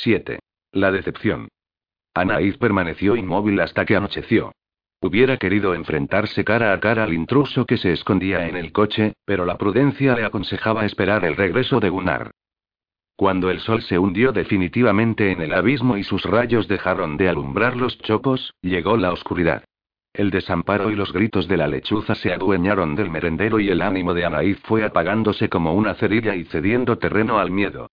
7. La decepción. Anaid permaneció inmóvil hasta que anocheció. Hubiera querido enfrentarse cara a cara al intruso que se escondía en el coche, pero la prudencia le aconsejaba esperar el regreso de Gunnar. Cuando el sol se hundió definitivamente en el abismo y sus rayos dejaron de alumbrar los chopos, llegó la oscuridad. El desamparo y los gritos de la lechuza se adueñaron del merendero y el ánimo de Anaid fue apagándose como una cerilla y cediendo terreno al miedo.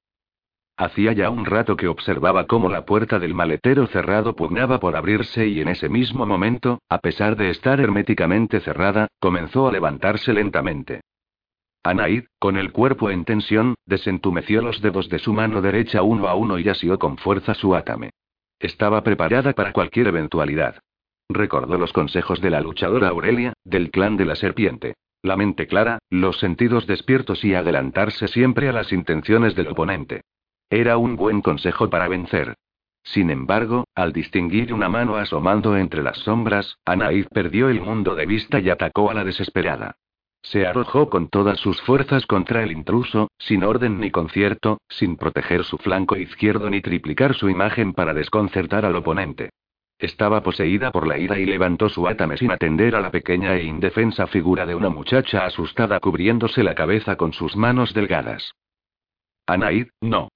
Hacía ya un rato que observaba cómo la puerta del maletero cerrado pugnaba por abrirse y en ese mismo momento, a pesar de estar herméticamente cerrada, comenzó a levantarse lentamente. Anaid, con el cuerpo en tensión, desentumeció los dedos de su mano derecha uno a uno y asió con fuerza su átame. Estaba preparada para cualquier eventualidad. Recordó los consejos de la luchadora Aurelia, del clan de la serpiente. La mente clara, los sentidos despiertos y adelantarse siempre a las intenciones del oponente. Era un buen consejo para vencer. Sin embargo, al distinguir una mano asomando entre las sombras, Anaid perdió el mundo de vista y atacó a la desesperada. Se arrojó con todas sus fuerzas contra el intruso, sin orden ni concierto, sin proteger su flanco izquierdo ni triplicar su imagen para desconcertar al oponente. Estaba poseída por la ira y levantó su átame sin atender a la pequeña e indefensa figura de una muchacha asustada cubriéndose la cabeza con sus manos delgadas. Anaid, no.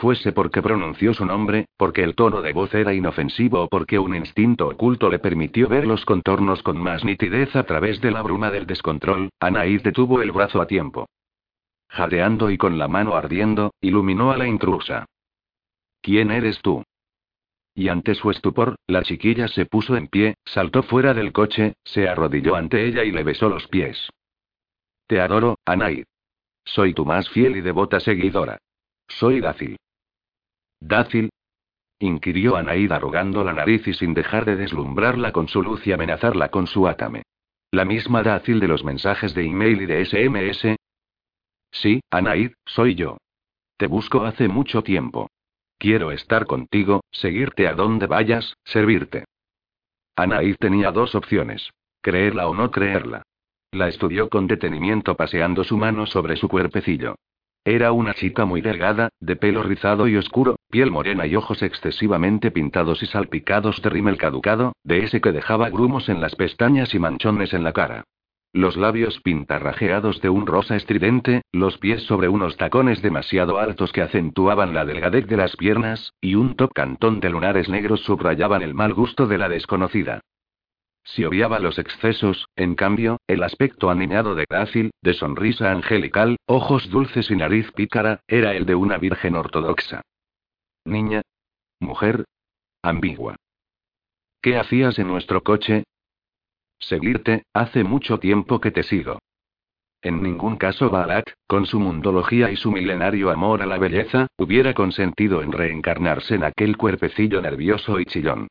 Fuese porque pronunció su nombre, porque el tono de voz era inofensivo o porque un instinto oculto le permitió ver los contornos con más nitidez a través de la bruma del descontrol, Anaid detuvo el brazo a tiempo. Jadeando y con la mano ardiendo, iluminó a la intrusa. ¿Quién eres tú? Y ante su estupor, la chiquilla se puso en pie, saltó fuera del coche, se arrodilló ante ella y le besó los pies. Te adoro, Anaid. Soy tu más fiel y devota seguidora. Soy Dácil. ¿Dácil? inquirió Anaid arrugando la nariz y sin dejar de deslumbrarla con su luz y amenazarla con su átame. ¿La misma Dácil de los mensajes de email y de SMS? Sí, Anaid, soy yo. Te busco hace mucho tiempo. Quiero estar contigo, seguirte a donde vayas, servirte. Anaid tenía dos opciones. Creerla o no creerla. La estudió con detenimiento paseando su mano sobre su cuerpecillo. Era una chica muy delgada, de pelo rizado y oscuro, piel morena y ojos excesivamente pintados y salpicados de rímel caducado, de ese que dejaba grumos en las pestañas y manchones en la cara. Los labios pintarrajeados de un rosa estridente, los pies sobre unos tacones demasiado altos que acentuaban la delgadez de las piernas, y un top cantón de lunares negros subrayaban el mal gusto de la desconocida. Si obviaba los excesos, en cambio, el aspecto aniñado de grácil, de sonrisa angelical, ojos dulces y nariz pícara, era el de una virgen ortodoxa. Niña. Mujer. Ambigua. ¿Qué hacías en nuestro coche? Seguirte, hace mucho tiempo que te sigo. En ningún caso Balak, con su mundología y su milenario amor a la belleza, hubiera consentido en reencarnarse en aquel cuerpecillo nervioso y chillón.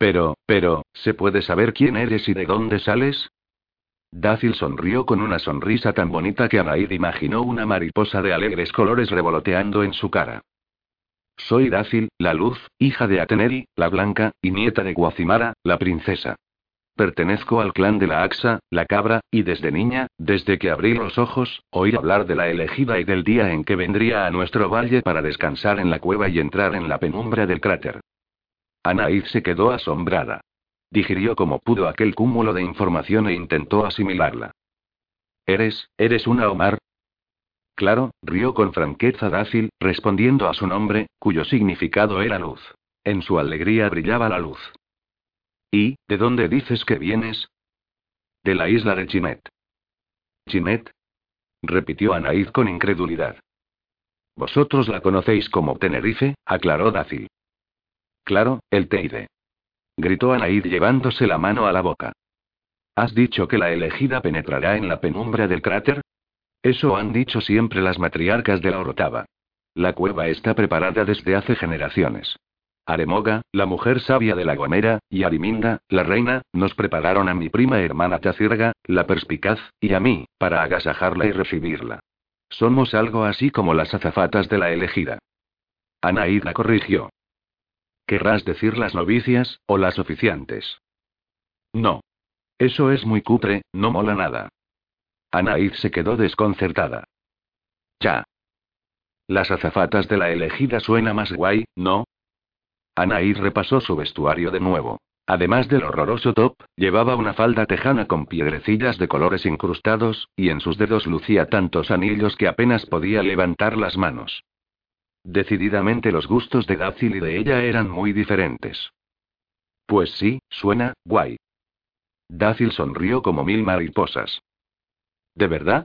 Pero, pero, ¿se puede saber quién eres y de dónde sales? Dácil sonrió con una sonrisa tan bonita que Anaid imaginó una mariposa de alegres colores revoloteando en su cara. Soy Dácil, la luz, hija de Ateneri, la blanca, y nieta de Guacimara, la princesa. Pertenezco al clan de la Axa, la cabra, y desde niña, desde que abrí los ojos, oí hablar de la elegida y del día en que vendría a nuestro valle para descansar en la cueva y entrar en la penumbra del cráter. Anaid se quedó asombrada. Digirió como pudo aquel cúmulo de información e intentó asimilarla. ¿Eres, eres una Omar? Claro, rió con franqueza Dácil, respondiendo a su nombre, cuyo significado era luz. En su alegría brillaba la luz. ¿Y, de dónde dices que vienes? De la isla de Chinet. ¿Chinet? repitió Anaid con incredulidad. Vosotros la conocéis como Tenerife, aclaró Dácil. Claro, el Teide. Gritó Anaid llevándose la mano a la boca. ¿Has dicho que la elegida penetrará en la penumbra del cráter? Eso han dicho siempre las matriarcas de la Orotava. La cueva está preparada desde hace generaciones. Aremoga, la mujer sabia de la Gomera, y Ariminda, la reina, nos prepararon a mi prima hermana Tacirga, la perspicaz, y a mí, para agasajarla y recibirla. Somos algo así como las azafatas de la elegida. Anaid la corrigió. Querrás decir las novicias, o las oficiantes. No. Eso es muy cutre, no mola nada. Anaid se quedó desconcertada. Ya. Las azafatas de la elegida suena más guay, ¿no? Anaid repasó su vestuario de nuevo. Además del horroroso top, llevaba una falda tejana con piedrecillas de colores incrustados, y en sus dedos lucía tantos anillos que apenas podía levantar las manos. Decididamente los gustos de Dácil y de ella eran muy diferentes. Pues sí, suena, guay. Dácil sonrió como mil mariposas. ¿De verdad?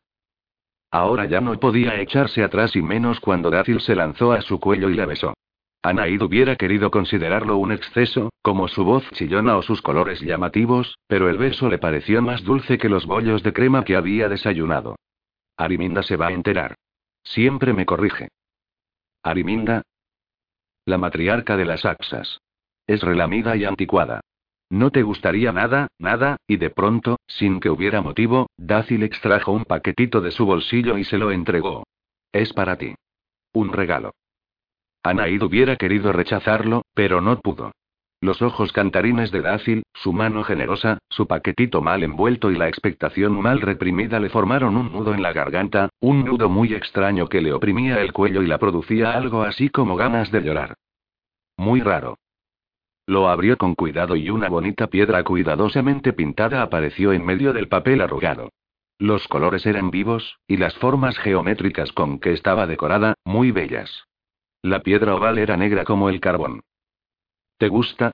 Ahora ya no podía echarse atrás y menos cuando Dácil se lanzó a su cuello y la besó. Anaid hubiera querido considerarlo un exceso, como su voz chillona o sus colores llamativos, pero el beso le pareció más dulce que los bollos de crema que había desayunado. Ariminda se va a enterar. Siempre me corrige. Ariminda. La matriarca de las Axas. Es relamida y anticuada. No te gustaría nada, nada, y de pronto, sin que hubiera motivo, Dácil extrajo un paquetito de su bolsillo y se lo entregó. Es para ti. Un regalo. Anaid hubiera querido rechazarlo, pero no pudo. Los ojos cantarines de Dácil, su mano generosa, su paquetito mal envuelto y la expectación mal reprimida le formaron un nudo en la garganta, un nudo muy extraño que le oprimía el cuello y la producía algo así como ganas de llorar. Muy raro. Lo abrió con cuidado y una bonita piedra cuidadosamente pintada apareció en medio del papel arrugado. Los colores eran vivos, y las formas geométricas con que estaba decorada, muy bellas. La piedra oval era negra como el carbón. ¿Te gusta?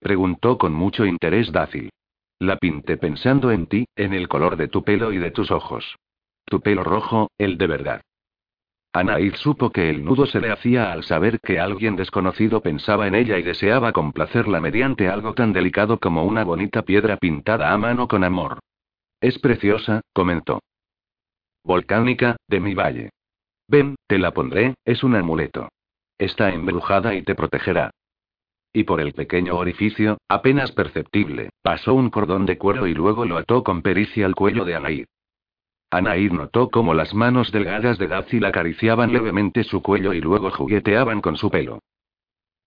preguntó con mucho interés Dácil. La pinté pensando en ti, en el color de tu pelo y de tus ojos. Tu pelo rojo, el de verdad. Anaid supo que el nudo se le hacía al saber que alguien desconocido pensaba en ella y deseaba complacerla mediante algo tan delicado como una bonita piedra pintada a mano con amor. Es preciosa, comentó. Volcánica, de mi valle. Ven, te la pondré, es un amuleto. Está embrujada y te protegerá. Y por el pequeño orificio, apenas perceptible, pasó un cordón de cuero y luego lo ató con pericia al cuello de Anaid. Anaid notó cómo las manos delgadas de Dazil acariciaban levemente su cuello y luego jugueteaban con su pelo.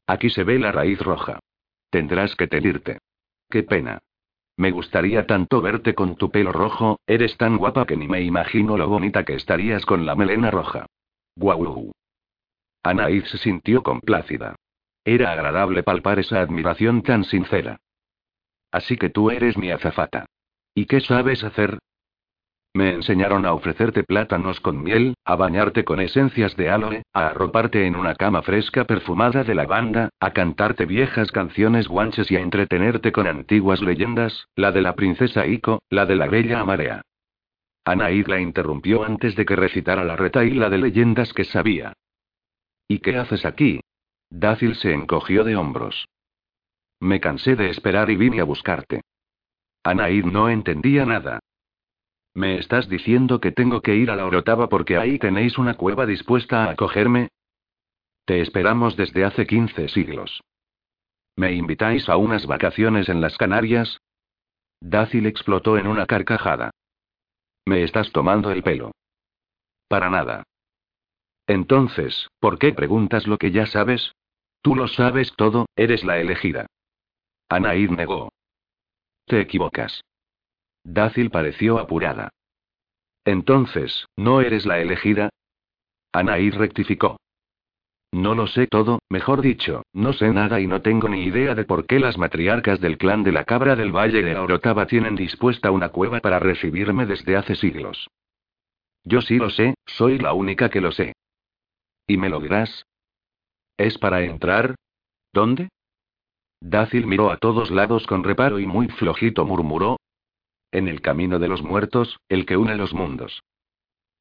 Aquí se ve la raíz roja. Tendrás que tenirte. Qué pena. Me gustaría tanto verte con tu pelo rojo, eres tan guapa que ni me imagino lo bonita que estarías con la melena roja. Guau. Anaid se sintió complácida. Era agradable palpar esa admiración tan sincera. Así que tú eres mi azafata. ¿Y qué sabes hacer? Me enseñaron a ofrecerte plátanos con miel, a bañarte con esencias de aloe, a arroparte en una cama fresca perfumada de lavanda, a cantarte viejas canciones guanches y a entretenerte con antiguas leyendas, la de la princesa Ico, la de la bella Amarea. Anaid la interrumpió antes de que recitara la retaíla de leyendas que sabía. ¿Y qué haces aquí? Dácil se encogió de hombros. Me cansé de esperar y vine a buscarte. Anaid no entendía nada. ¿Me estás diciendo que tengo que ir a la Orotava porque ahí tenéis una cueva dispuesta a acogerme? Te esperamos desde hace 15 siglos. ¿Me invitáis a unas vacaciones en las Canarias? Dácil explotó en una carcajada. Me estás tomando el pelo. Para nada. Entonces, ¿por qué preguntas lo que ya sabes? Tú lo sabes todo, eres la elegida. Anaid negó. Te equivocas. Dácil pareció apurada. Entonces, ¿no eres la elegida? Anaid rectificó. No lo sé todo, mejor dicho, no sé nada y no tengo ni idea de por qué las matriarcas del clan de la cabra del Valle de Orotava tienen dispuesta una cueva para recibirme desde hace siglos. Yo sí lo sé, soy la única que lo sé. ¿Y me lo dirás? ¿Es para entrar? ¿Dónde? Dácil miró a todos lados con reparo y muy flojito murmuró. En el camino de los muertos, el que une los mundos.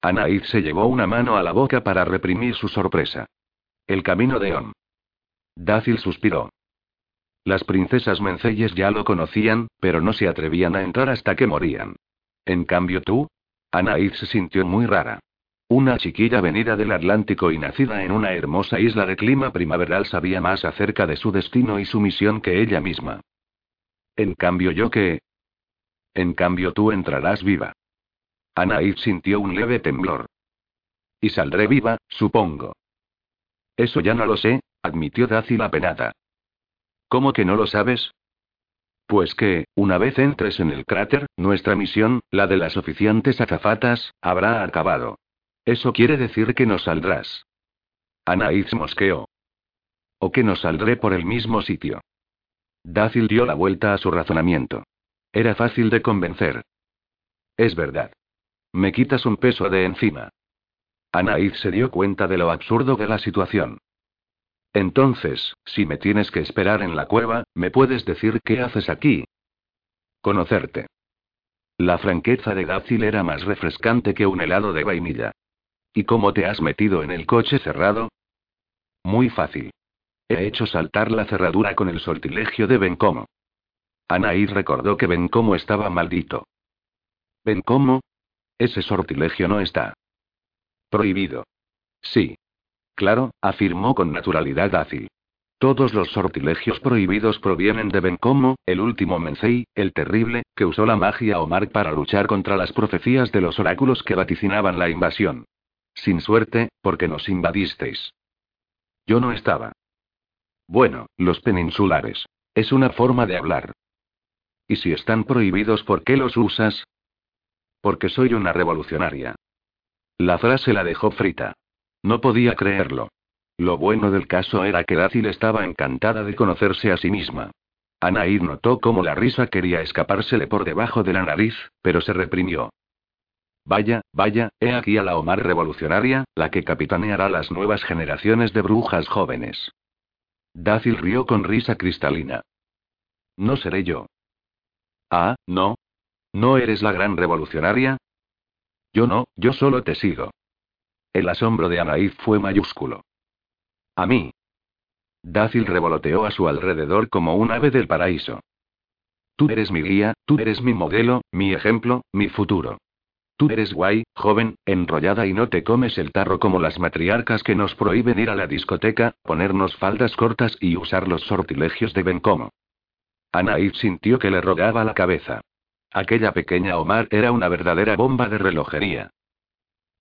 Anaid se llevó una mano a la boca para reprimir su sorpresa. El camino de On. Dácil suspiró. Las princesas Menceyes ya lo conocían, pero no se atrevían a entrar hasta que morían. En cambio tú, Anaid se sintió muy rara. Una chiquilla venida del Atlántico y nacida en una hermosa isla de clima primaveral sabía más acerca de su destino y su misión que ella misma. En cambio yo que... En cambio tú entrarás viva. Anaid sintió un leve temblor. Y saldré viva, supongo. Eso ya no lo sé, admitió Daci la penada. ¿Cómo que no lo sabes? Pues que, una vez entres en el cráter, nuestra misión, la de las oficiantes azafatas, habrá acabado. Eso quiere decir que no saldrás. Anaís mosqueó. ¿O que no saldré por el mismo sitio? Dácil dio la vuelta a su razonamiento. Era fácil de convencer. Es verdad. Me quitas un peso de encima. Anaís se dio cuenta de lo absurdo de la situación. Entonces, si me tienes que esperar en la cueva, ¿me puedes decir qué haces aquí? Conocerte. La franqueza de Dácil era más refrescante que un helado de vainilla. ¿Y cómo te has metido en el coche cerrado? Muy fácil. He hecho saltar la cerradura con el sortilegio de Bencomo. Anaís recordó que Bencomo estaba maldito. ¿Bencomo? Ese sortilegio no está. Prohibido. Sí. Claro, afirmó con naturalidad Dácil. Todos los sortilegios prohibidos provienen de Bencomo, el último Mencei, el terrible, que usó la magia Omar para luchar contra las profecías de los oráculos que vaticinaban la invasión. Sin suerte, porque nos invadisteis. Yo no estaba. Bueno, los peninsulares. Es una forma de hablar. ¿Y si están prohibidos, por qué los usas? Porque soy una revolucionaria. La frase la dejó frita. No podía creerlo. Lo bueno del caso era que Dácil estaba encantada de conocerse a sí misma. Anaid notó cómo la risa quería escapársele por debajo de la nariz, pero se reprimió. Vaya, vaya, he aquí a la Omar revolucionaria, la que capitaneará las nuevas generaciones de brujas jóvenes. Dácil rió con risa cristalina. No seré yo. Ah, no. ¿No eres la gran revolucionaria? Yo no, yo solo te sigo. El asombro de Anaid fue mayúsculo. A mí. Dácil revoloteó a su alrededor como un ave del paraíso. Tú eres mi guía, tú eres mi modelo, mi ejemplo, mi futuro. Tú eres guay, joven, enrollada y no te comes el tarro como las matriarcas que nos prohíben ir a la discoteca, ponernos faldas cortas y usar los sortilegios de Bencomo. Anaid sintió que le rogaba la cabeza. Aquella pequeña Omar era una verdadera bomba de relojería.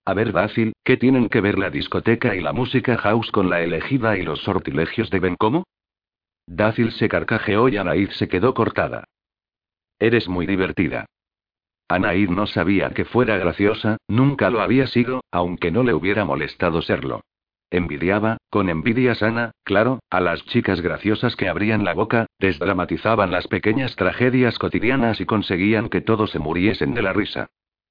A ver, Dácil, ¿qué tienen que ver la discoteca y la música house con la elegida y los sortilegios de Bencomo? Dácil se carcajeó y Anaid se quedó cortada. Eres muy divertida. Anaid no sabía que fuera graciosa, nunca lo había sido, aunque no le hubiera molestado serlo. Envidiaba, con envidia sana, claro, a las chicas graciosas que abrían la boca, desdramatizaban las pequeñas tragedias cotidianas y conseguían que todos se muriesen de la risa.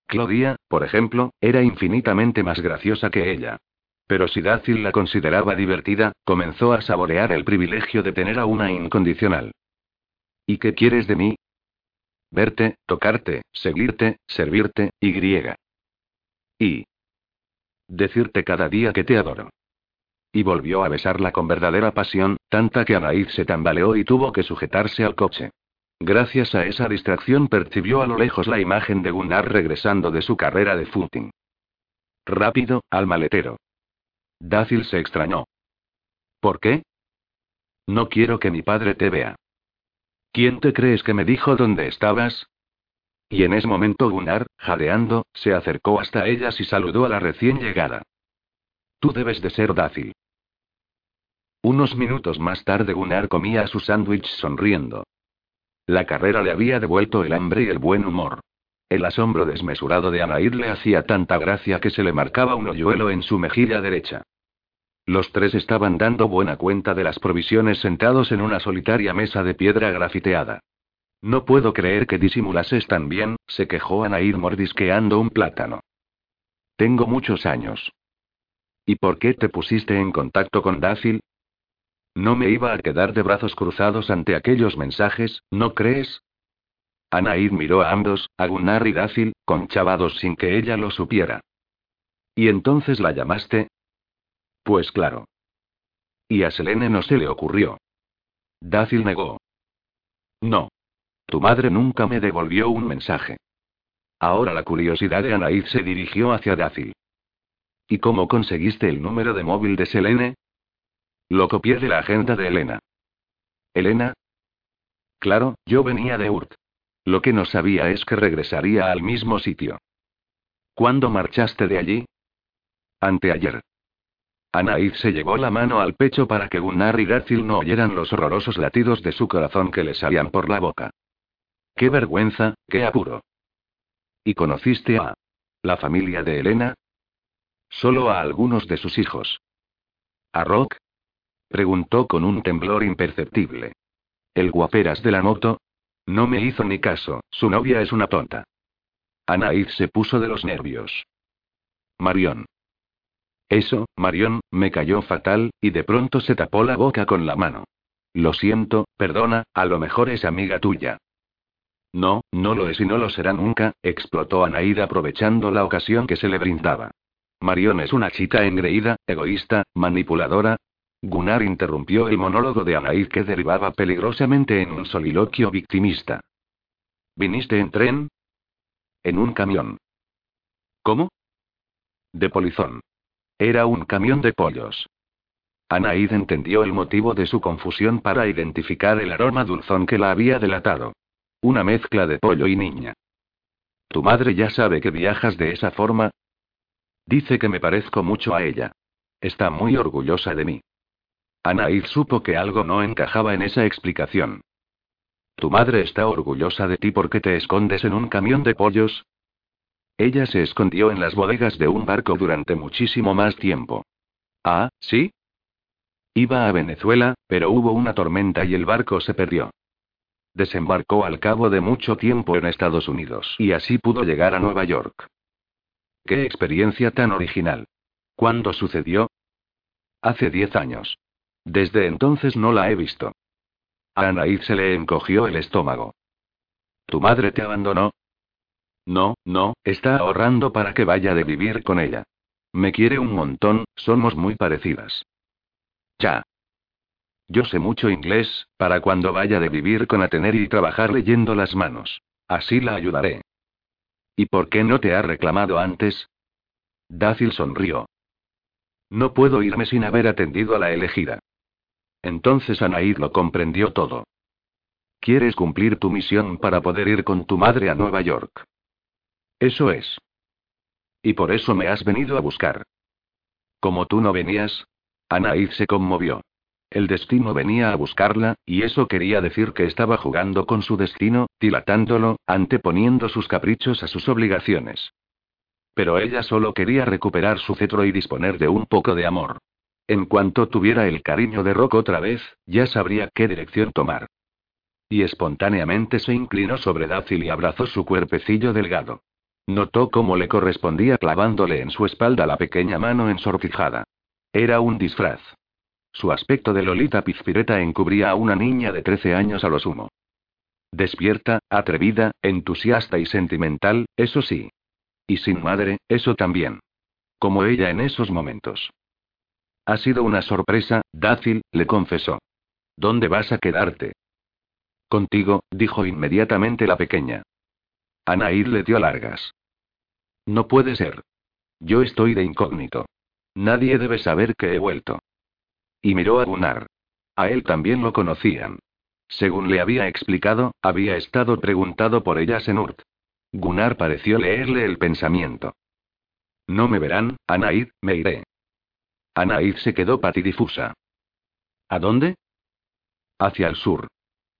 Claudia, por ejemplo, era infinitamente más graciosa que ella. Pero si Dácil la consideraba divertida, comenzó a saborear el privilegio de tener a una incondicional. ¿Y qué quieres de mí? Verte, tocarte, seguirte, servirte, y griega. Y. Decirte cada día que te adoro. Y volvió a besarla con verdadera pasión, tanta que Anaid se tambaleó y tuvo que sujetarse al coche. Gracias a esa distracción percibió a lo lejos la imagen de Gunnar regresando de su carrera de footing. Rápido, al maletero. Dácil se extrañó. ¿Por qué? No quiero que mi padre te vea. ¿Quién te crees que me dijo dónde estabas? Y en ese momento Gunnar, jadeando, se acercó hasta ellas y saludó a la recién llegada. Tú debes de ser Dácil. Unos minutos más tarde Gunnar comía su sándwich sonriendo. La carrera le había devuelto el hambre y el buen humor. El asombro desmesurado de Anair le hacía tanta gracia que se le marcaba un hoyuelo en su mejilla derecha. Los tres estaban dando buena cuenta de las provisiones sentados en una solitaria mesa de piedra grafiteada. No puedo creer que disimulases tan bien, se quejó Anair mordisqueando un plátano. Tengo muchos años. ¿Y por qué te pusiste en contacto con Dácil? No me iba a quedar de brazos cruzados ante aquellos mensajes, ¿no crees? Anaid miró a ambos, a Gunnar y Dácil, conchavados sin que ella lo supiera. ¿Y entonces la llamaste? Pues claro. Y a Selene no se le ocurrió. Dácil negó. No. Tu madre nunca me devolvió un mensaje. Ahora la curiosidad de Anaid se dirigió hacia Dácil. ¿Y cómo conseguiste el número de móvil de Selene? Lo copié de la agenda de Elena. ¿Elena? Claro, yo venía de Urt. Lo que no sabía es que regresaría al mismo sitio. ¿Cuándo marchaste de allí? Anteayer. Anaid se llevó la mano al pecho para que Gunnar y Garzil no oyeran los horrorosos latidos de su corazón que le salían por la boca. ¡Qué vergüenza, qué apuro! ¿Y conociste a la familia de Elena? Solo a algunos de sus hijos. ¿A Rock? Preguntó con un temblor imperceptible. ¿El guaperas de la moto? No me hizo ni caso, su novia es una tonta. Anaid se puso de los nervios. Marión. Eso, Marión, me cayó fatal, y de pronto se tapó la boca con la mano. Lo siento, perdona, a lo mejor es amiga tuya. No, no lo es y no lo será nunca, explotó Anaid aprovechando la ocasión que se le brindaba. Marión es una chica engreída, egoísta, manipuladora. Gunnar interrumpió el monólogo de Anaid que derivaba peligrosamente en un soliloquio victimista. ¿Viniste en tren? En un camión. ¿Cómo? De polizón. Era un camión de pollos. Anaid entendió el motivo de su confusión para identificar el aroma dulzón que la había delatado. Una mezcla de pollo y niña. ¿Tu madre ya sabe que viajas de esa forma? Dice que me parezco mucho a ella. Está muy orgullosa de mí. Anaid supo que algo no encajaba en esa explicación. ¿Tu madre está orgullosa de ti porque te escondes en un camión de pollos? Ella se escondió en las bodegas de un barco durante muchísimo más tiempo. Ah, ¿sí? Iba a Venezuela, pero hubo una tormenta y el barco se perdió. Desembarcó al cabo de mucho tiempo en Estados Unidos y así pudo llegar a Nueva York. ¡Qué experiencia tan original! ¿Cuándo sucedió? Hace diez años. Desde entonces no la he visto. A Anaid se le encogió el estómago. ¿Tu madre te abandonó? No, no, está ahorrando para que vaya de vivir con ella. Me quiere un montón, somos muy parecidas. Ya. Yo sé mucho inglés, para cuando vaya de vivir con Atener y trabajar leyendo las manos. Así la ayudaré. ¿Y por qué no te ha reclamado antes? Dácil sonrió. No puedo irme sin haber atendido a la elegida. Entonces Anaid lo comprendió todo. Quieres cumplir tu misión para poder ir con tu madre a Nueva York. Eso es. Y por eso me has venido a buscar. Como tú no venías. Anaid se conmovió. El destino venía a buscarla, y eso quería decir que estaba jugando con su destino, dilatándolo, anteponiendo sus caprichos a sus obligaciones. Pero ella solo quería recuperar su cetro y disponer de un poco de amor. En cuanto tuviera el cariño de Rock otra vez, ya sabría qué dirección tomar. Y espontáneamente se inclinó sobre Dácil y abrazó su cuerpecillo delgado. Notó cómo le correspondía clavándole en su espalda la pequeña mano ensortijada. Era un disfraz. Su aspecto de Lolita Pizpireta encubría a una niña de 13 años a lo sumo. Despierta, atrevida, entusiasta y sentimental, eso sí. Y sin madre, eso también. Como ella en esos momentos. Ha sido una sorpresa, Dácil, le confesó. ¿Dónde vas a quedarte? Contigo, dijo inmediatamente la pequeña. Anaid le dio largas. No puede ser. Yo estoy de incógnito. Nadie debe saber que he vuelto. Y miró a Gunnar. A él también lo conocían. Según le había explicado, había estado preguntado por ella Senurt. Gunnar pareció leerle el pensamiento. No me verán, Anaid, me iré. Anaid se quedó patidifusa. ¿A dónde? Hacia el sur.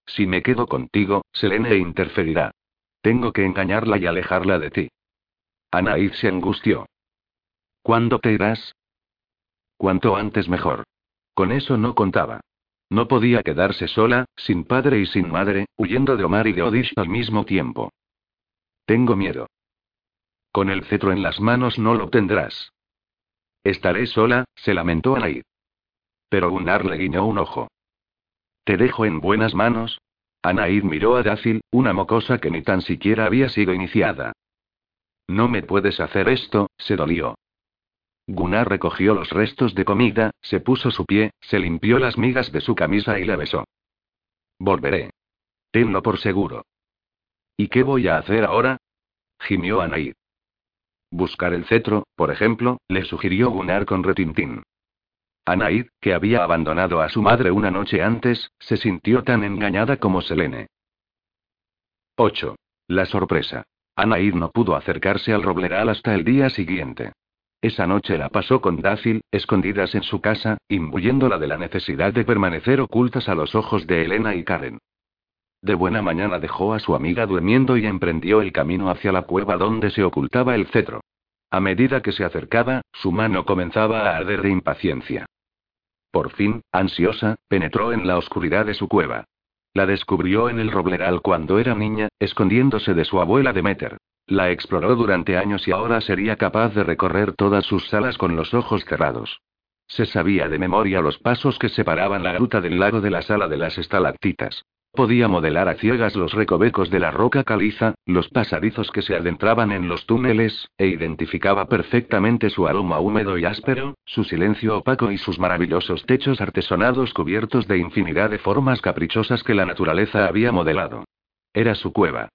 Si me quedo contigo, Selene interferirá. Tengo que engañarla y alejarla de ti. Anaid se angustió. ¿Cuándo te irás? Cuanto antes mejor. Con eso no contaba. No podía quedarse sola, sin padre y sin madre, huyendo de Omar y de Odish al mismo tiempo. Tengo miedo. Con el cetro en las manos no lo tendrás. Estaré sola, se lamentó Anaid. Pero Gunnar le guiñó un ojo. Te dejo en buenas manos. Anaid miró a Dácil, una mocosa que ni tan siquiera había sido iniciada. No me puedes hacer esto, se dolió. Gunnar recogió los restos de comida, se puso su pie, se limpió las migas de su camisa y le besó. Volveré. Tenlo por seguro. ¿Y qué voy a hacer ahora? gimió Anaid. Buscar el cetro, por ejemplo, le sugirió Gunnar con retintín. Anaid, que había abandonado a su madre una noche antes, se sintió tan engañada como Selene. 8. La sorpresa. Anaid no pudo acercarse al robleral hasta el día siguiente. Esa noche la pasó con Dácil, escondidas en su casa, imbuyéndola de la necesidad de permanecer ocultas a los ojos de Elena y Karen. De buena mañana dejó a su amiga durmiendo y emprendió el camino hacia la cueva donde se ocultaba el cetro. A medida que se acercaba, su mano comenzaba a arder de impaciencia. Por fin, ansiosa, penetró en la oscuridad de su cueva. La descubrió en el robleral cuando era niña, escondiéndose de su abuela Demeter. La exploró durante años y ahora sería capaz de recorrer todas sus salas con los ojos cerrados. Se sabía de memoria los pasos que separaban la gruta del lago de la sala de las estalactitas. Podía modelar a ciegas los recovecos de la roca caliza, los pasadizos que se adentraban en los túneles, e identificaba perfectamente su aroma húmedo y áspero, su silencio opaco y sus maravillosos techos artesonados cubiertos de infinidad de formas caprichosas que la naturaleza había modelado. Era su cueva.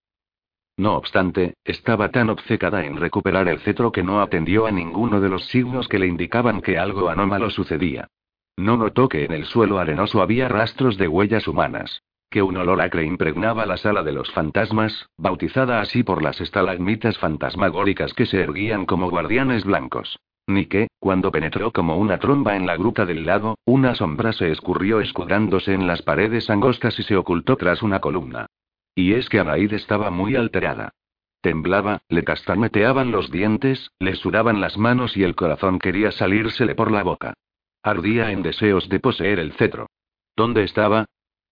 No obstante, estaba tan obcecada en recuperar el cetro que no atendió a ninguno de los signos que le indicaban que algo anómalo sucedía. No notó que en el suelo arenoso había rastros de huellas humanas que un olor acre impregnaba la sala de los fantasmas, bautizada así por las estalagmitas fantasmagóricas que se erguían como guardianes blancos. Ni que, cuando penetró como una tromba en la gruta del lago, una sombra se escurrió escudándose en las paredes angostas y se ocultó tras una columna. Y es que Anaid estaba muy alterada. Temblaba, le castañeteaban los dientes, le sudaban las manos y el corazón quería salírsele por la boca. Ardía en deseos de poseer el cetro. ¿Dónde estaba?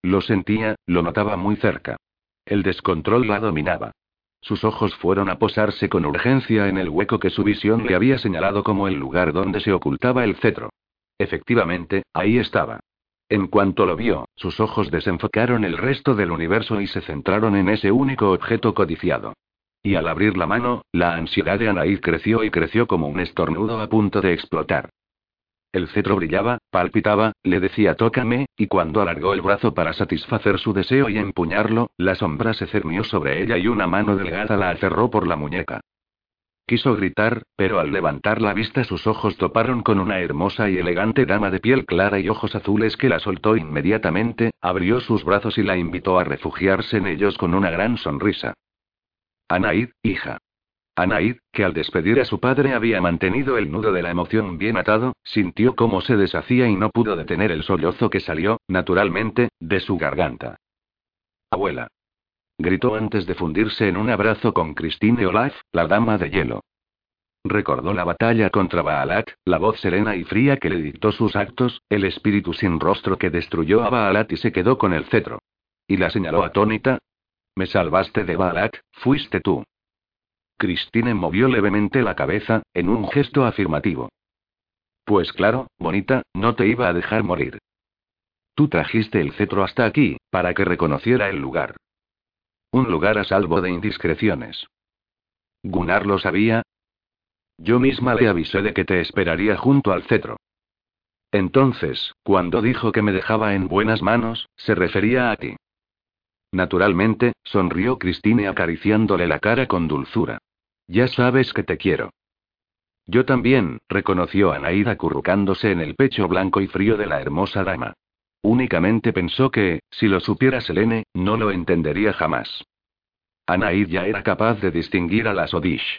Lo sentía, lo notaba muy cerca. El descontrol la dominaba. Sus ojos fueron a posarse con urgencia en el hueco que su visión le había señalado como el lugar donde se ocultaba el cetro. Efectivamente, ahí estaba. En cuanto lo vio, sus ojos desenfocaron el resto del universo y se centraron en ese único objeto codiciado. Y al abrir la mano, la ansiedad de Anaid creció y creció como un estornudo a punto de explotar. El cetro brillaba, palpitaba, le decía tócame, y cuando alargó el brazo para satisfacer su deseo y empuñarlo, la sombra se cernió sobre ella y una mano delgada la aferró por la muñeca. Quiso gritar, pero al levantar la vista sus ojos toparon con una hermosa y elegante dama de piel clara y ojos azules que la soltó inmediatamente, abrió sus brazos y la invitó a refugiarse en ellos con una gran sonrisa. Anaid, hija. Anaid, que al despedir a su padre había mantenido el nudo de la emoción bien atado, sintió cómo se deshacía y no pudo detener el sollozo que salió, naturalmente, de su garganta. Abuela. Gritó antes de fundirse en un abrazo con Christine Olaf, la dama de hielo. Recordó la batalla contra Baalat, la voz serena y fría que le dictó sus actos, el espíritu sin rostro que destruyó a Baalat y se quedó con el cetro. Y la señaló atónita. Me salvaste de Baalat, fuiste tú. Christine movió levemente la cabeza, en un gesto afirmativo. Pues claro, bonita, no te iba a dejar morir. Tú trajiste el cetro hasta aquí, para que reconociera el lugar. Un lugar a salvo de indiscreciones. ¿Gunnar lo sabía? Yo misma le avisé de que te esperaría junto al cetro. Entonces, cuando dijo que me dejaba en buenas manos, se refería a ti. Naturalmente, sonrió Christine acariciándole la cara con dulzura. Ya sabes que te quiero. Yo también, reconoció Anaída acurrucándose en el pecho blanco y frío de la hermosa dama. Únicamente pensó que, si lo supiera Selene, no lo entendería jamás. Anaid ya era capaz de distinguir a las Odish.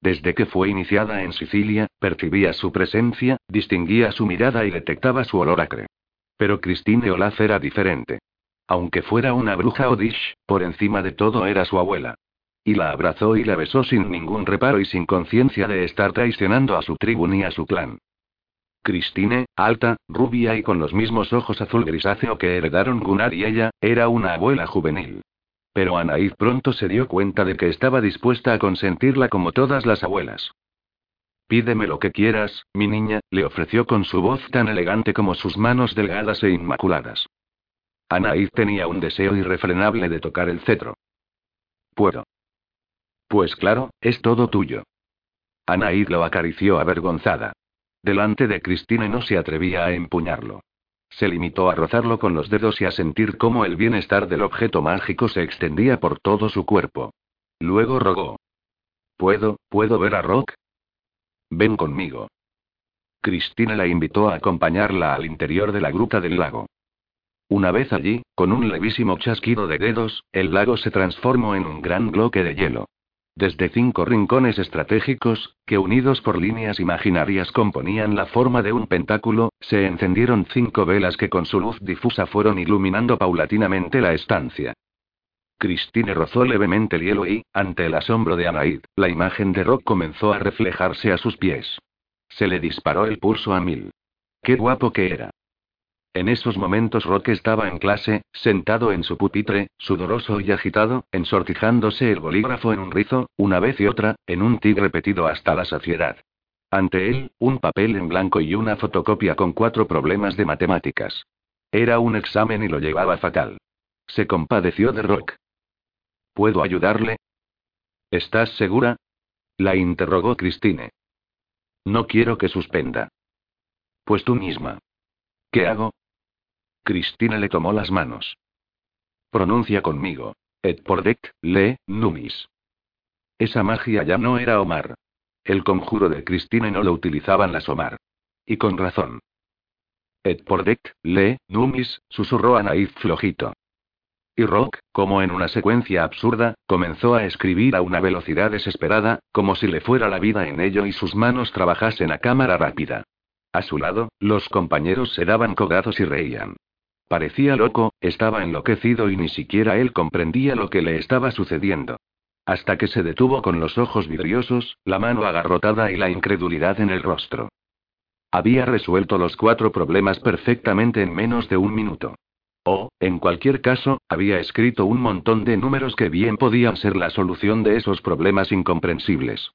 Desde que fue iniciada en Sicilia, percibía su presencia, distinguía su mirada y detectaba su olor acre. Pero Christine Olaf era diferente. Aunque fuera una bruja Odish, por encima de todo era su abuela. Y la abrazó y la besó sin ningún reparo y sin conciencia de estar traicionando a su tribu ni a su clan. Christine, alta, rubia y con los mismos ojos azul grisáceo que heredaron Gunnar y ella, era una abuela juvenil. Pero Anaid pronto se dio cuenta de que estaba dispuesta a consentirla como todas las abuelas. Pídeme lo que quieras, mi niña, le ofreció con su voz tan elegante como sus manos delgadas e inmaculadas. Anaid tenía un deseo irrefrenable de tocar el cetro. Puedo. Pues claro, es todo tuyo. Anaid lo acarició avergonzada. Delante de Christine no se atrevía a empuñarlo. Se limitó a rozarlo con los dedos y a sentir cómo el bienestar del objeto mágico se extendía por todo su cuerpo. Luego rogó. ¿Puedo, puedo ver a Rock? Ven conmigo. Christine la invitó a acompañarla al interior de la gruta del lago. Una vez allí, con un levísimo chasquido de dedos, el lago se transformó en un gran bloque de hielo. Desde cinco rincones estratégicos, que unidos por líneas imaginarias componían la forma de un pentáculo, se encendieron cinco velas que con su luz difusa fueron iluminando paulatinamente la estancia. Christine rozó levemente el hielo y, ante el asombro de Anaid, la imagen de Rock comenzó a reflejarse a sus pies. Se le disparó el pulso a mil. ¡Qué guapo que era! En esos momentos Rock estaba en clase, sentado en su pupitre, sudoroso y agitado, ensortijándose el bolígrafo en un rizo, una vez y otra, en un tic repetido hasta la saciedad. Ante él, un papel en blanco y una fotocopia con cuatro problemas de matemáticas. Era un examen y lo llevaba fatal. Se compadeció de Rock. ¿Puedo ayudarle? ¿Estás segura? La interrogó Christine. No quiero que suspenda. Pues tú misma. ¿Qué hago? Cristina le tomó las manos. Pronuncia conmigo. Et pordect, le, numis. Esa magia ya no era Omar. El conjuro de Cristina no lo utilizaban las Omar. Y con razón. Et pordect, le, numis, susurró Anaid flojito. Y Rock, como en una secuencia absurda, comenzó a escribir a una velocidad desesperada, como si le fuera la vida en ello y sus manos trabajasen a cámara rápida. A su lado, los compañeros se daban cogazos y reían. Parecía loco, estaba enloquecido y ni siquiera él comprendía lo que le estaba sucediendo. Hasta que se detuvo con los ojos vidriosos, la mano agarrotada y la incredulidad en el rostro. Había resuelto los cuatro problemas perfectamente en menos de un minuto. O, en cualquier caso, había escrito un montón de números que bien podían ser la solución de esos problemas incomprensibles.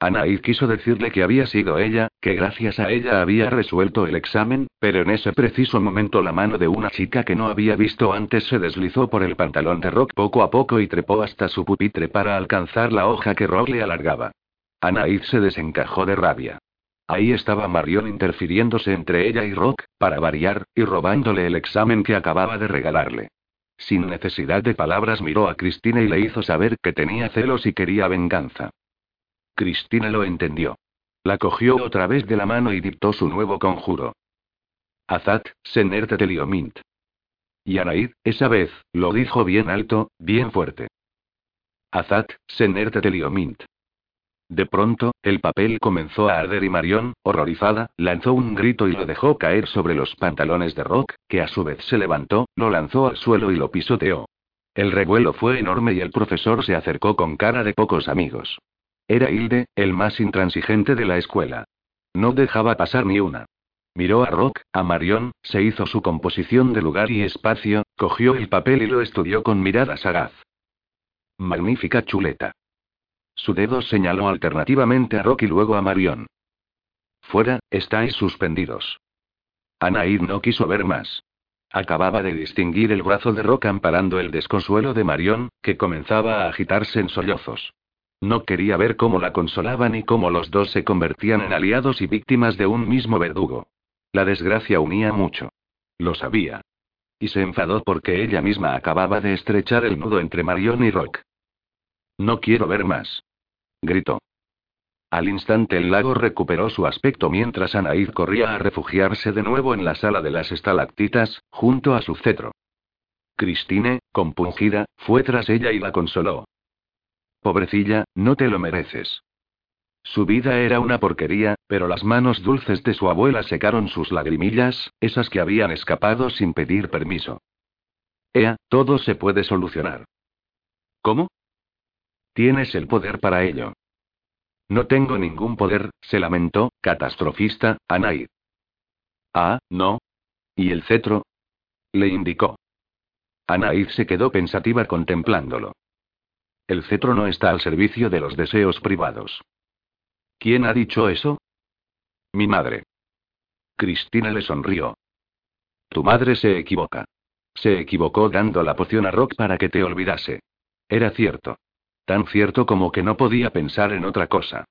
Anaid quiso decirle que había sido ella, que gracias a ella había resuelto el examen, pero en ese preciso momento la mano de una chica que no había visto antes se deslizó por el pantalón de Rock poco a poco y trepó hasta su pupitre para alcanzar la hoja que Rock le alargaba. Anaid se desencajó de rabia. Ahí estaba Marion interfiriéndose entre ella y Rock, para variar, y robándole el examen que acababa de regalarle. Sin necesidad de palabras miró a Cristina y le hizo saber que tenía celos y quería venganza. Cristina lo entendió. La cogió otra vez de la mano y dictó su nuevo conjuro. Azat, Senerte Teliomint. Y Anaid, esa vez, lo dijo bien alto, bien fuerte. Azat, Senerte Teliomint. De pronto, el papel comenzó a arder y Marion, horrorizada, lanzó un grito y lo dejó caer sobre los pantalones de Rock, que a su vez se levantó, lo lanzó al suelo y lo pisoteó. El revuelo fue enorme y el profesor se acercó con cara de pocos amigos. Era Hilde, el más intransigente de la escuela. No dejaba pasar ni una. Miró a Rock, a Marion, se hizo su composición de lugar y espacio, cogió el papel y lo estudió con mirada sagaz. Magnífica chuleta. Su dedo señaló alternativamente a Rock y luego a Marion. Fuera, estáis suspendidos. Anaid no quiso ver más. Acababa de distinguir el brazo de Rock amparando el desconsuelo de Marion, que comenzaba a agitarse en sollozos. No quería ver cómo la consolaban y cómo los dos se convertían en aliados y víctimas de un mismo verdugo. La desgracia unía mucho. Lo sabía. Y se enfadó porque ella misma acababa de estrechar el nudo entre Marion y Rock. No quiero ver más. Gritó. Al instante el lago recuperó su aspecto mientras Anaid corría a refugiarse de nuevo en la sala de las estalactitas, junto a su cetro. Christine, compungida, fue tras ella y la consoló. Pobrecilla, no te lo mereces. Su vida era una porquería, pero las manos dulces de su abuela secaron sus lagrimillas, esas que habían escapado sin pedir permiso. Ea, todo se puede solucionar. ¿Cómo? Tienes el poder para ello. No tengo ningún poder, se lamentó, catastrofista, Anaid. Ah, no. ¿Y el cetro? Le indicó. Anaid se quedó pensativa contemplándolo. El cetro no está al servicio de los deseos privados. ¿Quién ha dicho eso? Mi madre. Cristina le sonrió. Tu madre se equivoca. Se equivocó dando la poción a Rock para que te olvidase. Era cierto. Tan cierto como que no podía pensar en otra cosa.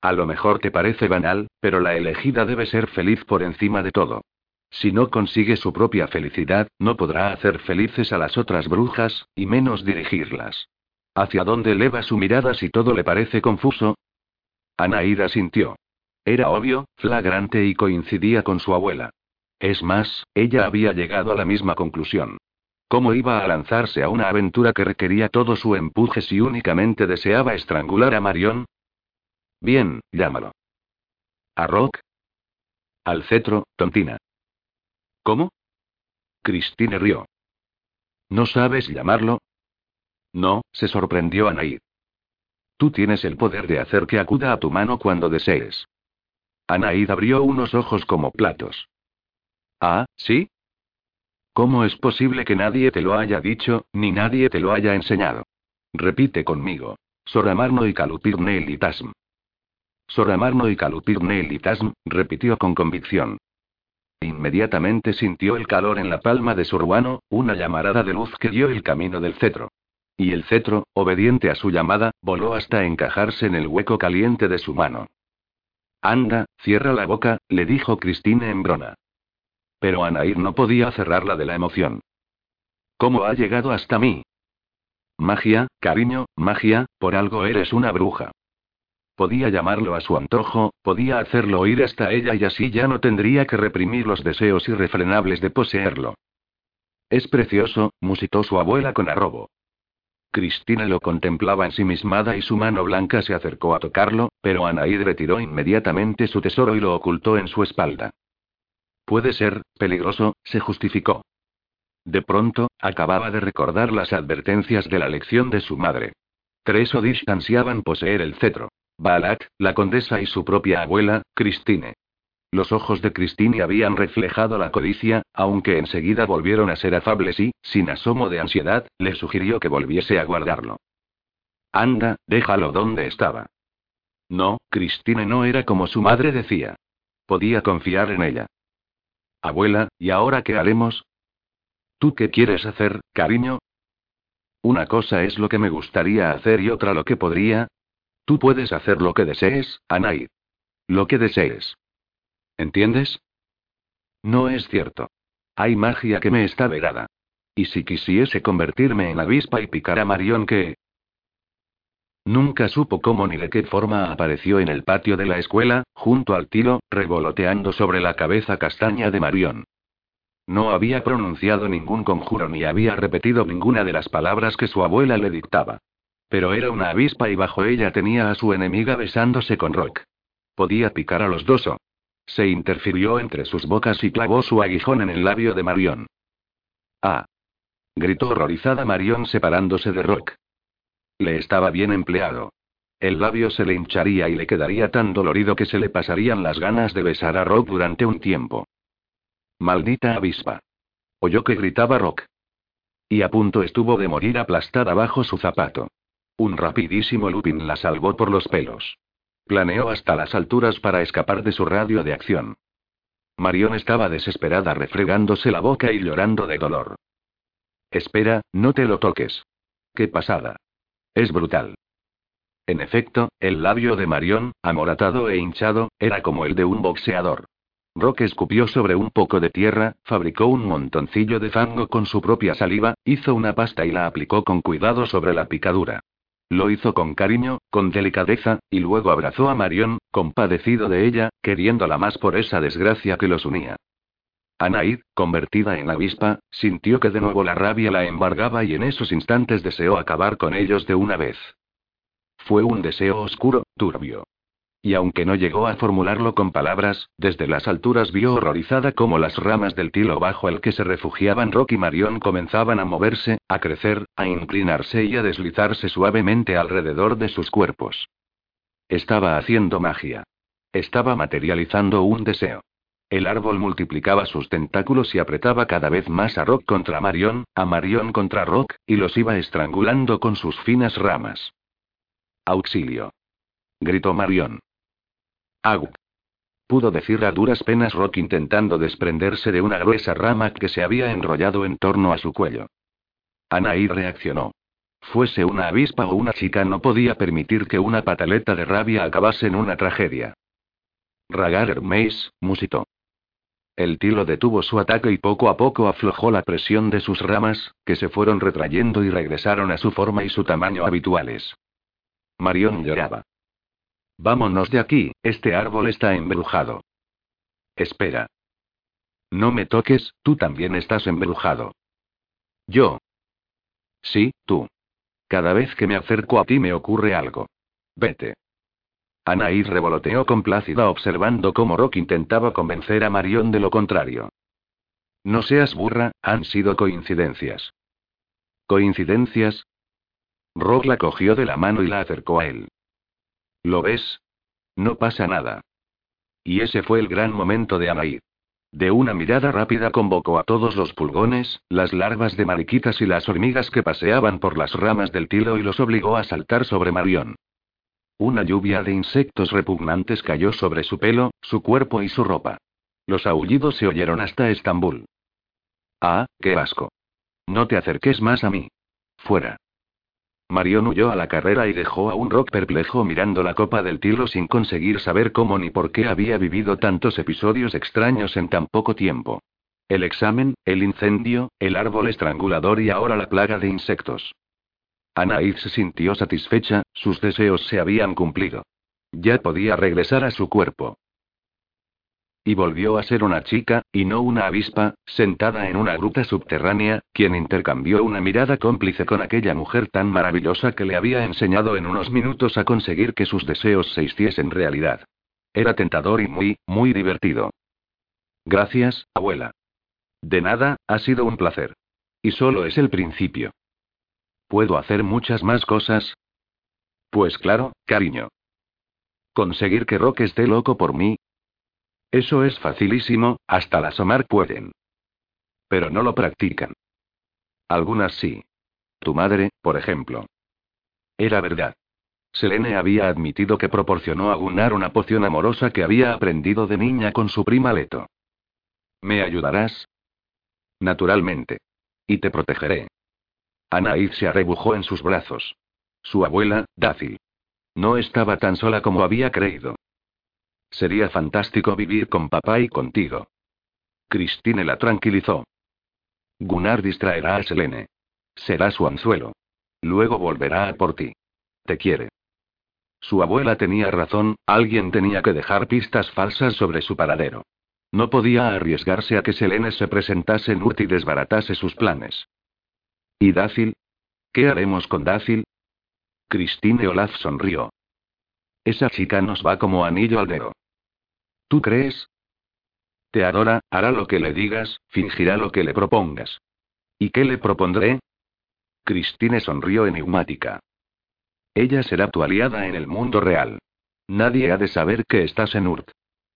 A lo mejor te parece banal, pero la elegida debe ser feliz por encima de todo. Si no consigue su propia felicidad, no podrá hacer felices a las otras brujas, y menos dirigirlas. ¿Hacia dónde eleva su mirada si todo le parece confuso? Anaída sintió. Era obvio, flagrante y coincidía con su abuela. Es más, ella había llegado a la misma conclusión. ¿Cómo iba a lanzarse a una aventura que requería todo su empuje si únicamente deseaba estrangular a Marion? Bien, llámalo. ¿A Rock? Al cetro, tontina. ¿Cómo? Christine rió. ¿No sabes llamarlo? No, se sorprendió Anaid. Tú tienes el poder de hacer que acuda a tu mano cuando desees. Anaid abrió unos ojos como platos. Ah, ¿sí? ¿Cómo es posible que nadie te lo haya dicho, ni nadie te lo haya enseñado? Repite conmigo. Soramarno y Kalupirne y Tasm. Soramarno y Kalupirne y Tasm, repitió con convicción. Inmediatamente sintió el calor en la palma de su ruano, una llamarada de luz que dio el camino del cetro. Y el cetro, obediente a su llamada, voló hasta encajarse en el hueco caliente de su mano. Anda, cierra la boca, le dijo Christine en brona. Pero Anair no podía cerrarla de la emoción. ¿Cómo ha llegado hasta mí? Magia, cariño, magia, por algo eres una bruja. Podía llamarlo a su antojo, podía hacerlo oír hasta ella y así ya no tendría que reprimir los deseos irrefrenables de poseerlo. Es precioso, musitó su abuela con arrobo. Cristina lo contemplaba ensimismada y su mano blanca se acercó a tocarlo, pero Anaid retiró inmediatamente su tesoro y lo ocultó en su espalda. Puede ser, peligroso, se justificó. De pronto, acababa de recordar las advertencias de la lección de su madre. Tres Odish ansiaban poseer el cetro. Balak, la condesa y su propia abuela, Christine. Los ojos de Christine habían reflejado la codicia, aunque enseguida volvieron a ser afables y, sin asomo de ansiedad, le sugirió que volviese a guardarlo. Anda, déjalo donde estaba. No, Christine no era como su madre decía. Podía confiar en ella. Abuela, ¿y ahora qué haremos? ¿Tú qué quieres hacer, cariño? Una cosa es lo que me gustaría hacer y otra lo que podría, Tú puedes hacer lo que desees, Anai. Lo que desees. ¿Entiendes? No es cierto. Hay magia que me está vedada. ¿Y si quisiese convertirme en avispa y picar a Marion que... Nunca supo cómo ni de qué forma apareció en el patio de la escuela, junto al tilo, revoloteando sobre la cabeza castaña de Marion. No había pronunciado ningún conjuro ni había repetido ninguna de las palabras que su abuela le dictaba. Pero era una avispa y bajo ella tenía a su enemiga besándose con Rock. Podía picar a los dos o. Se interfirió entre sus bocas y clavó su aguijón en el labio de Marion. ¡Ah! gritó horrorizada Marion separándose de Rock. Le estaba bien empleado. El labio se le hincharía y le quedaría tan dolorido que se le pasarían las ganas de besar a Rock durante un tiempo. Maldita avispa. Oyó que gritaba Rock. Y a punto estuvo de morir aplastada bajo su zapato. Un rapidísimo Lupin la salvó por los pelos. Planeó hasta las alturas para escapar de su radio de acción. Marion estaba desesperada refregándose la boca y llorando de dolor. Espera, no te lo toques. Qué pasada. Es brutal. En efecto, el labio de Marion, amoratado e hinchado, era como el de un boxeador. Rock escupió sobre un poco de tierra, fabricó un montoncillo de fango con su propia saliva, hizo una pasta y la aplicó con cuidado sobre la picadura. Lo hizo con cariño, con delicadeza, y luego abrazó a Marion, compadecido de ella, queriéndola más por esa desgracia que los unía. Anaid, convertida en avispa, sintió que de nuevo la rabia la embargaba y en esos instantes deseó acabar con ellos de una vez. Fue un deseo oscuro, turbio. Y aunque no llegó a formularlo con palabras, desde las alturas vio horrorizada cómo las ramas del tilo bajo el que se refugiaban Rock y Marion comenzaban a moverse, a crecer, a inclinarse y a deslizarse suavemente alrededor de sus cuerpos. Estaba haciendo magia. Estaba materializando un deseo. El árbol multiplicaba sus tentáculos y apretaba cada vez más a Rock contra Marion, a Marion contra Rock, y los iba estrangulando con sus finas ramas. Auxilio. Gritó Marion. Agu. Pudo decir a duras penas Rock intentando desprenderse de una gruesa rama que se había enrollado en torno a su cuello. Anaí reaccionó. Fuese una avispa o una chica no podía permitir que una pataleta de rabia acabase en una tragedia. Ragar Hermes, musitó. El tilo detuvo su ataque y poco a poco aflojó la presión de sus ramas, que se fueron retrayendo y regresaron a su forma y su tamaño habituales. Marion lloraba. Vámonos de aquí, este árbol está embrujado. Espera. No me toques, tú también estás embrujado. Yo. Sí, tú. Cada vez que me acerco a ti me ocurre algo. Vete. Anaís revoloteó complacida observando cómo Rock intentaba convencer a Marion de lo contrario. No seas burra, han sido coincidencias. ¿Coincidencias? Rock la cogió de la mano y la acercó a él. ¿Lo ves? No pasa nada. Y ese fue el gran momento de Anaid. De una mirada rápida convocó a todos los pulgones, las larvas de mariquitas y las hormigas que paseaban por las ramas del tilo y los obligó a saltar sobre Marion. Una lluvia de insectos repugnantes cayó sobre su pelo, su cuerpo y su ropa. Los aullidos se oyeron hasta Estambul. Ah, qué asco. No te acerques más a mí. Fuera. Marion huyó a la carrera y dejó a un rock perplejo mirando la copa del tilo sin conseguir saber cómo ni por qué había vivido tantos episodios extraños en tan poco tiempo. El examen, el incendio, el árbol estrangulador y ahora la plaga de insectos. Anaid se sintió satisfecha, sus deseos se habían cumplido. Ya podía regresar a su cuerpo. Y volvió a ser una chica, y no una avispa, sentada en una gruta subterránea, quien intercambió una mirada cómplice con aquella mujer tan maravillosa que le había enseñado en unos minutos a conseguir que sus deseos se hiciesen realidad. Era tentador y muy, muy divertido. Gracias, abuela. De nada, ha sido un placer. Y solo es el principio. ¿Puedo hacer muchas más cosas? Pues claro, cariño. Conseguir que Rock esté loco por mí, eso es facilísimo, hasta las Omar pueden. Pero no lo practican. Algunas sí. Tu madre, por ejemplo. Era verdad. Selene había admitido que proporcionó a Gunnar una poción amorosa que había aprendido de niña con su prima Leto. ¿Me ayudarás? Naturalmente. Y te protegeré. Anaid se arrebujó en sus brazos. Su abuela, Dácil. No estaba tan sola como había creído. Sería fantástico vivir con papá y contigo. Christine la tranquilizó. Gunnar distraerá a Selene. Será su anzuelo. Luego volverá a por ti. Te quiere. Su abuela tenía razón, alguien tenía que dejar pistas falsas sobre su paradero. No podía arriesgarse a que Selene se presentase en Urt y desbaratase sus planes. ¿Y Dácil? ¿Qué haremos con Dácil? Christine Olaf sonrió. Esa chica nos va como anillo al dedo. ¿Tú crees? Te adora, hará lo que le digas, fingirá lo que le propongas. ¿Y qué le propondré? Christine sonrió enigmática. Ella será tu aliada en el mundo real. Nadie ha de saber que estás en Urt.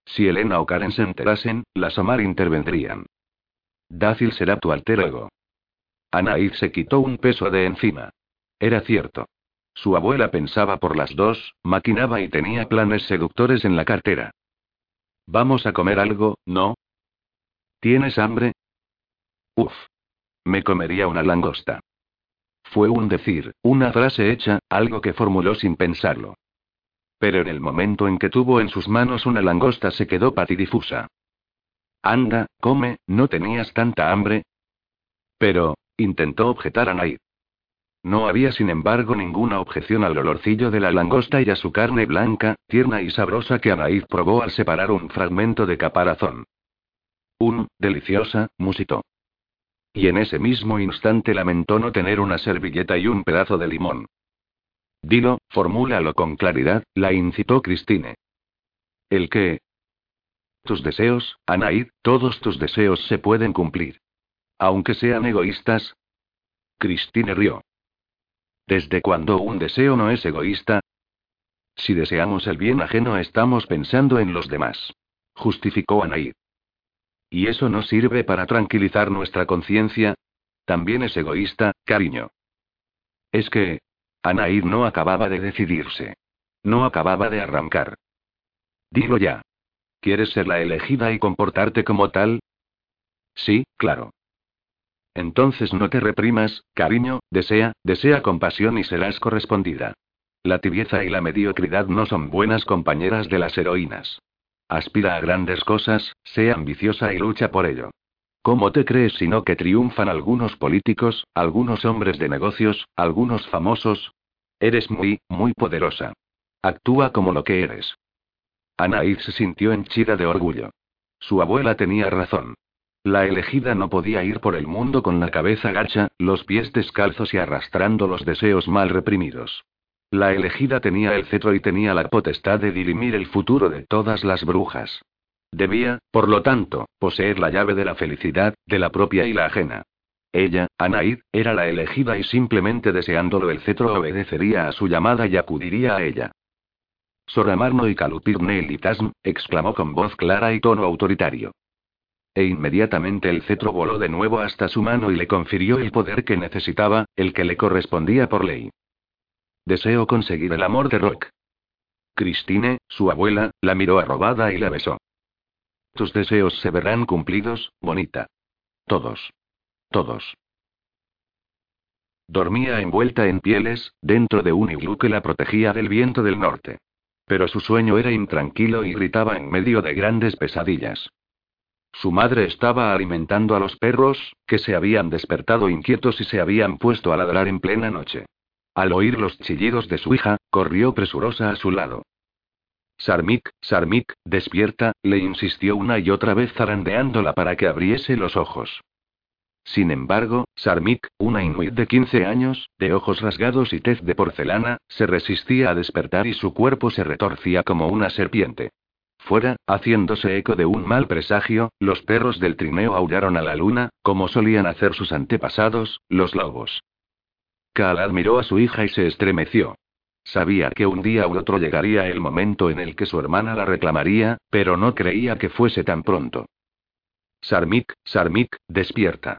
Si Elena o Karen se enterasen, las Omar intervendrían. Dácil será tu alter ego. Anaid se quitó un peso de encima. Era cierto. Su abuela pensaba por las dos, maquinaba y tenía planes seductores en la cartera. Vamos a comer algo, ¿no? ¿Tienes hambre? Uf. Me comería una langosta. Fue un decir, una frase hecha, algo que formuló sin pensarlo. Pero en el momento en que tuvo en sus manos una langosta se quedó patidifusa. Anda, come, ¿no tenías tanta hambre? Pero, intentó objetar a Naid. No había, sin embargo, ninguna objeción al olorcillo de la langosta y a su carne blanca, tierna y sabrosa que Anaid probó al separar un fragmento de caparazón. Un, deliciosa, musitó. Y en ese mismo instante lamentó no tener una servilleta y un pedazo de limón. Dilo, formúlalo con claridad, la incitó Christine. ¿El qué? Tus deseos, Anaid, todos tus deseos se pueden cumplir. Aunque sean egoístas. Christine rió. ¿Desde cuándo un deseo no es egoísta? Si deseamos el bien ajeno estamos pensando en los demás. Justificó Anaid. ¿Y eso no sirve para tranquilizar nuestra conciencia? También es egoísta, cariño. Es que... Anaid no acababa de decidirse. No acababa de arrancar. Dilo ya. ¿Quieres ser la elegida y comportarte como tal? Sí, claro. Entonces no te reprimas, cariño, desea, desea compasión y serás correspondida. La tibieza y la mediocridad no son buenas compañeras de las heroínas. Aspira a grandes cosas, sea ambiciosa y lucha por ello. ¿Cómo te crees sino que triunfan algunos políticos, algunos hombres de negocios, algunos famosos? Eres muy, muy poderosa. Actúa como lo que eres. Anaid se sintió henchida de orgullo. Su abuela tenía razón. La elegida no podía ir por el mundo con la cabeza gacha, los pies descalzos y arrastrando los deseos mal reprimidos. La elegida tenía el cetro y tenía la potestad de dirimir el futuro de todas las brujas. Debía, por lo tanto, poseer la llave de la felicidad, de la propia y la ajena. Ella, Anaid, era la elegida y simplemente deseándolo el cetro obedecería a su llamada y acudiría a ella. Soramarno y Calupir Nelitasm, exclamó con voz clara y tono autoritario. E inmediatamente el cetro voló de nuevo hasta su mano y le confirió el poder que necesitaba, el que le correspondía por ley. Deseo conseguir el amor de Rock. Christine, su abuela, la miró arrobada y la besó. Tus deseos se verán cumplidos, bonita. Todos. Todos. Dormía envuelta en pieles, dentro de un iglú que la protegía del viento del norte. Pero su sueño era intranquilo y gritaba en medio de grandes pesadillas. Su madre estaba alimentando a los perros, que se habían despertado inquietos y se habían puesto a ladrar en plena noche. Al oír los chillidos de su hija, corrió presurosa a su lado. Sarmik, Sarmik, despierta, le insistió una y otra vez zarandeándola para que abriese los ojos. Sin embargo, Sarmik, una inuit de 15 años, de ojos rasgados y tez de porcelana, se resistía a despertar y su cuerpo se retorcía como una serpiente. Fuera, haciéndose eco de un mal presagio, los perros del trineo aullaron a la luna, como solían hacer sus antepasados, los lobos. Khalad miró a su hija y se estremeció. Sabía que un día u otro llegaría el momento en el que su hermana la reclamaría, pero no creía que fuese tan pronto. Sarmik, Sarmik, despierta.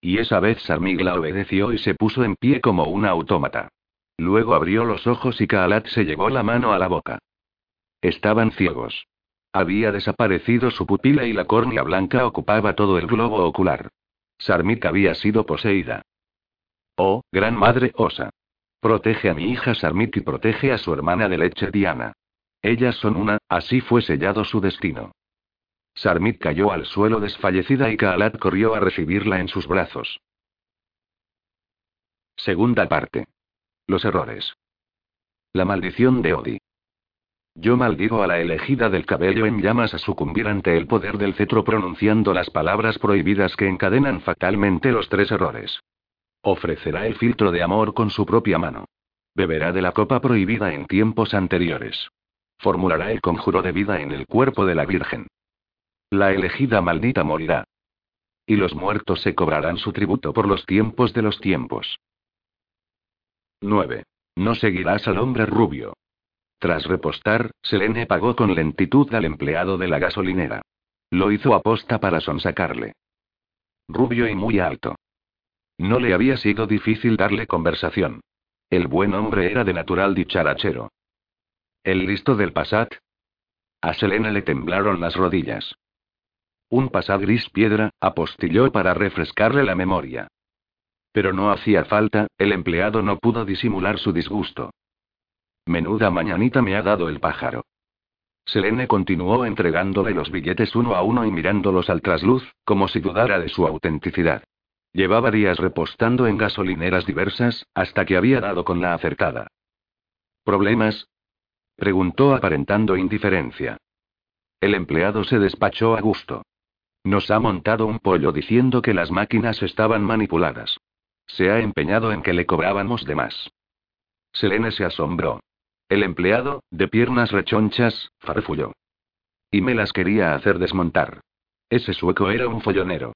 Y esa vez Sarmik la obedeció y se puso en pie como una autómata. Luego abrió los ojos y Kaalat se llevó la mano a la boca. Estaban ciegos. Había desaparecido su pupila y la córnea blanca ocupaba todo el globo ocular. Sarmik había sido poseída. Oh, gran madre Osa. Protege a mi hija Sarmik y protege a su hermana de leche Diana. Ellas son una, así fue sellado su destino. Sarmit cayó al suelo desfallecida y Kaalat corrió a recibirla en sus brazos. Segunda parte. Los errores. La maldición de Odi. Yo maldigo a la elegida del cabello en llamas a sucumbir ante el poder del cetro pronunciando las palabras prohibidas que encadenan fatalmente los tres errores. Ofrecerá el filtro de amor con su propia mano. Beberá de la copa prohibida en tiempos anteriores. Formulará el conjuro de vida en el cuerpo de la Virgen. La elegida maldita morirá. Y los muertos se cobrarán su tributo por los tiempos de los tiempos. 9. No seguirás al hombre rubio. Tras repostar, Selene pagó con lentitud al empleado de la gasolinera. Lo hizo aposta para sonsacarle. Rubio y muy alto. No le había sido difícil darle conversación. El buen hombre era de natural dicharachero. ¿El listo del Passat? A Selena le temblaron las rodillas. Un Passat gris piedra, apostilló para refrescarle la memoria. Pero no hacía falta, el empleado no pudo disimular su disgusto. Menuda mañanita me ha dado el pájaro. Selene continuó entregándole los billetes uno a uno y mirándolos al trasluz, como si dudara de su autenticidad. Llevaba días repostando en gasolineras diversas, hasta que había dado con la acertada. ¿Problemas? preguntó aparentando indiferencia. El empleado se despachó a gusto. Nos ha montado un pollo diciendo que las máquinas estaban manipuladas. Se ha empeñado en que le cobrábamos de más. Selene se asombró. El empleado, de piernas rechonchas, farfulló. Y me las quería hacer desmontar. Ese sueco era un follonero.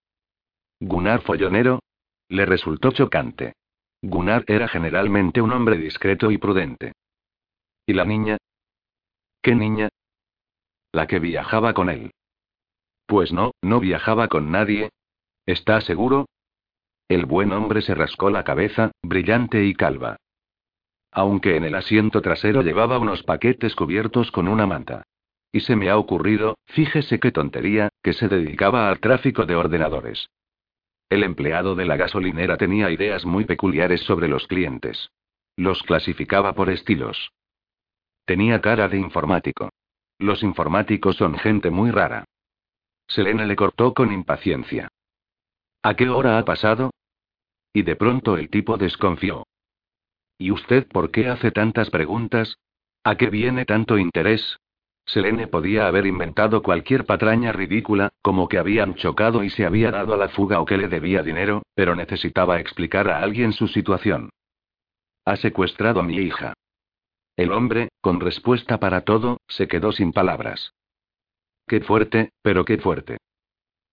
Gunnar Follonero? Le resultó chocante. Gunnar era generalmente un hombre discreto y prudente. ¿Y la niña? ¿Qué niña? La que viajaba con él. Pues no, no viajaba con nadie. ¿Está seguro? El buen hombre se rascó la cabeza, brillante y calva. Aunque en el asiento trasero llevaba unos paquetes cubiertos con una manta. Y se me ha ocurrido, fíjese qué tontería, que se dedicaba al tráfico de ordenadores. El empleado de la gasolinera tenía ideas muy peculiares sobre los clientes. Los clasificaba por estilos. Tenía cara de informático. Los informáticos son gente muy rara. Selena le cortó con impaciencia. ¿A qué hora ha pasado? Y de pronto el tipo desconfió. ¿Y usted por qué hace tantas preguntas? ¿A qué viene tanto interés? Selene podía haber inventado cualquier patraña ridícula, como que habían chocado y se había dado a la fuga o que le debía dinero, pero necesitaba explicar a alguien su situación. Ha secuestrado a mi hija. El hombre, con respuesta para todo, se quedó sin palabras. Qué fuerte, pero qué fuerte.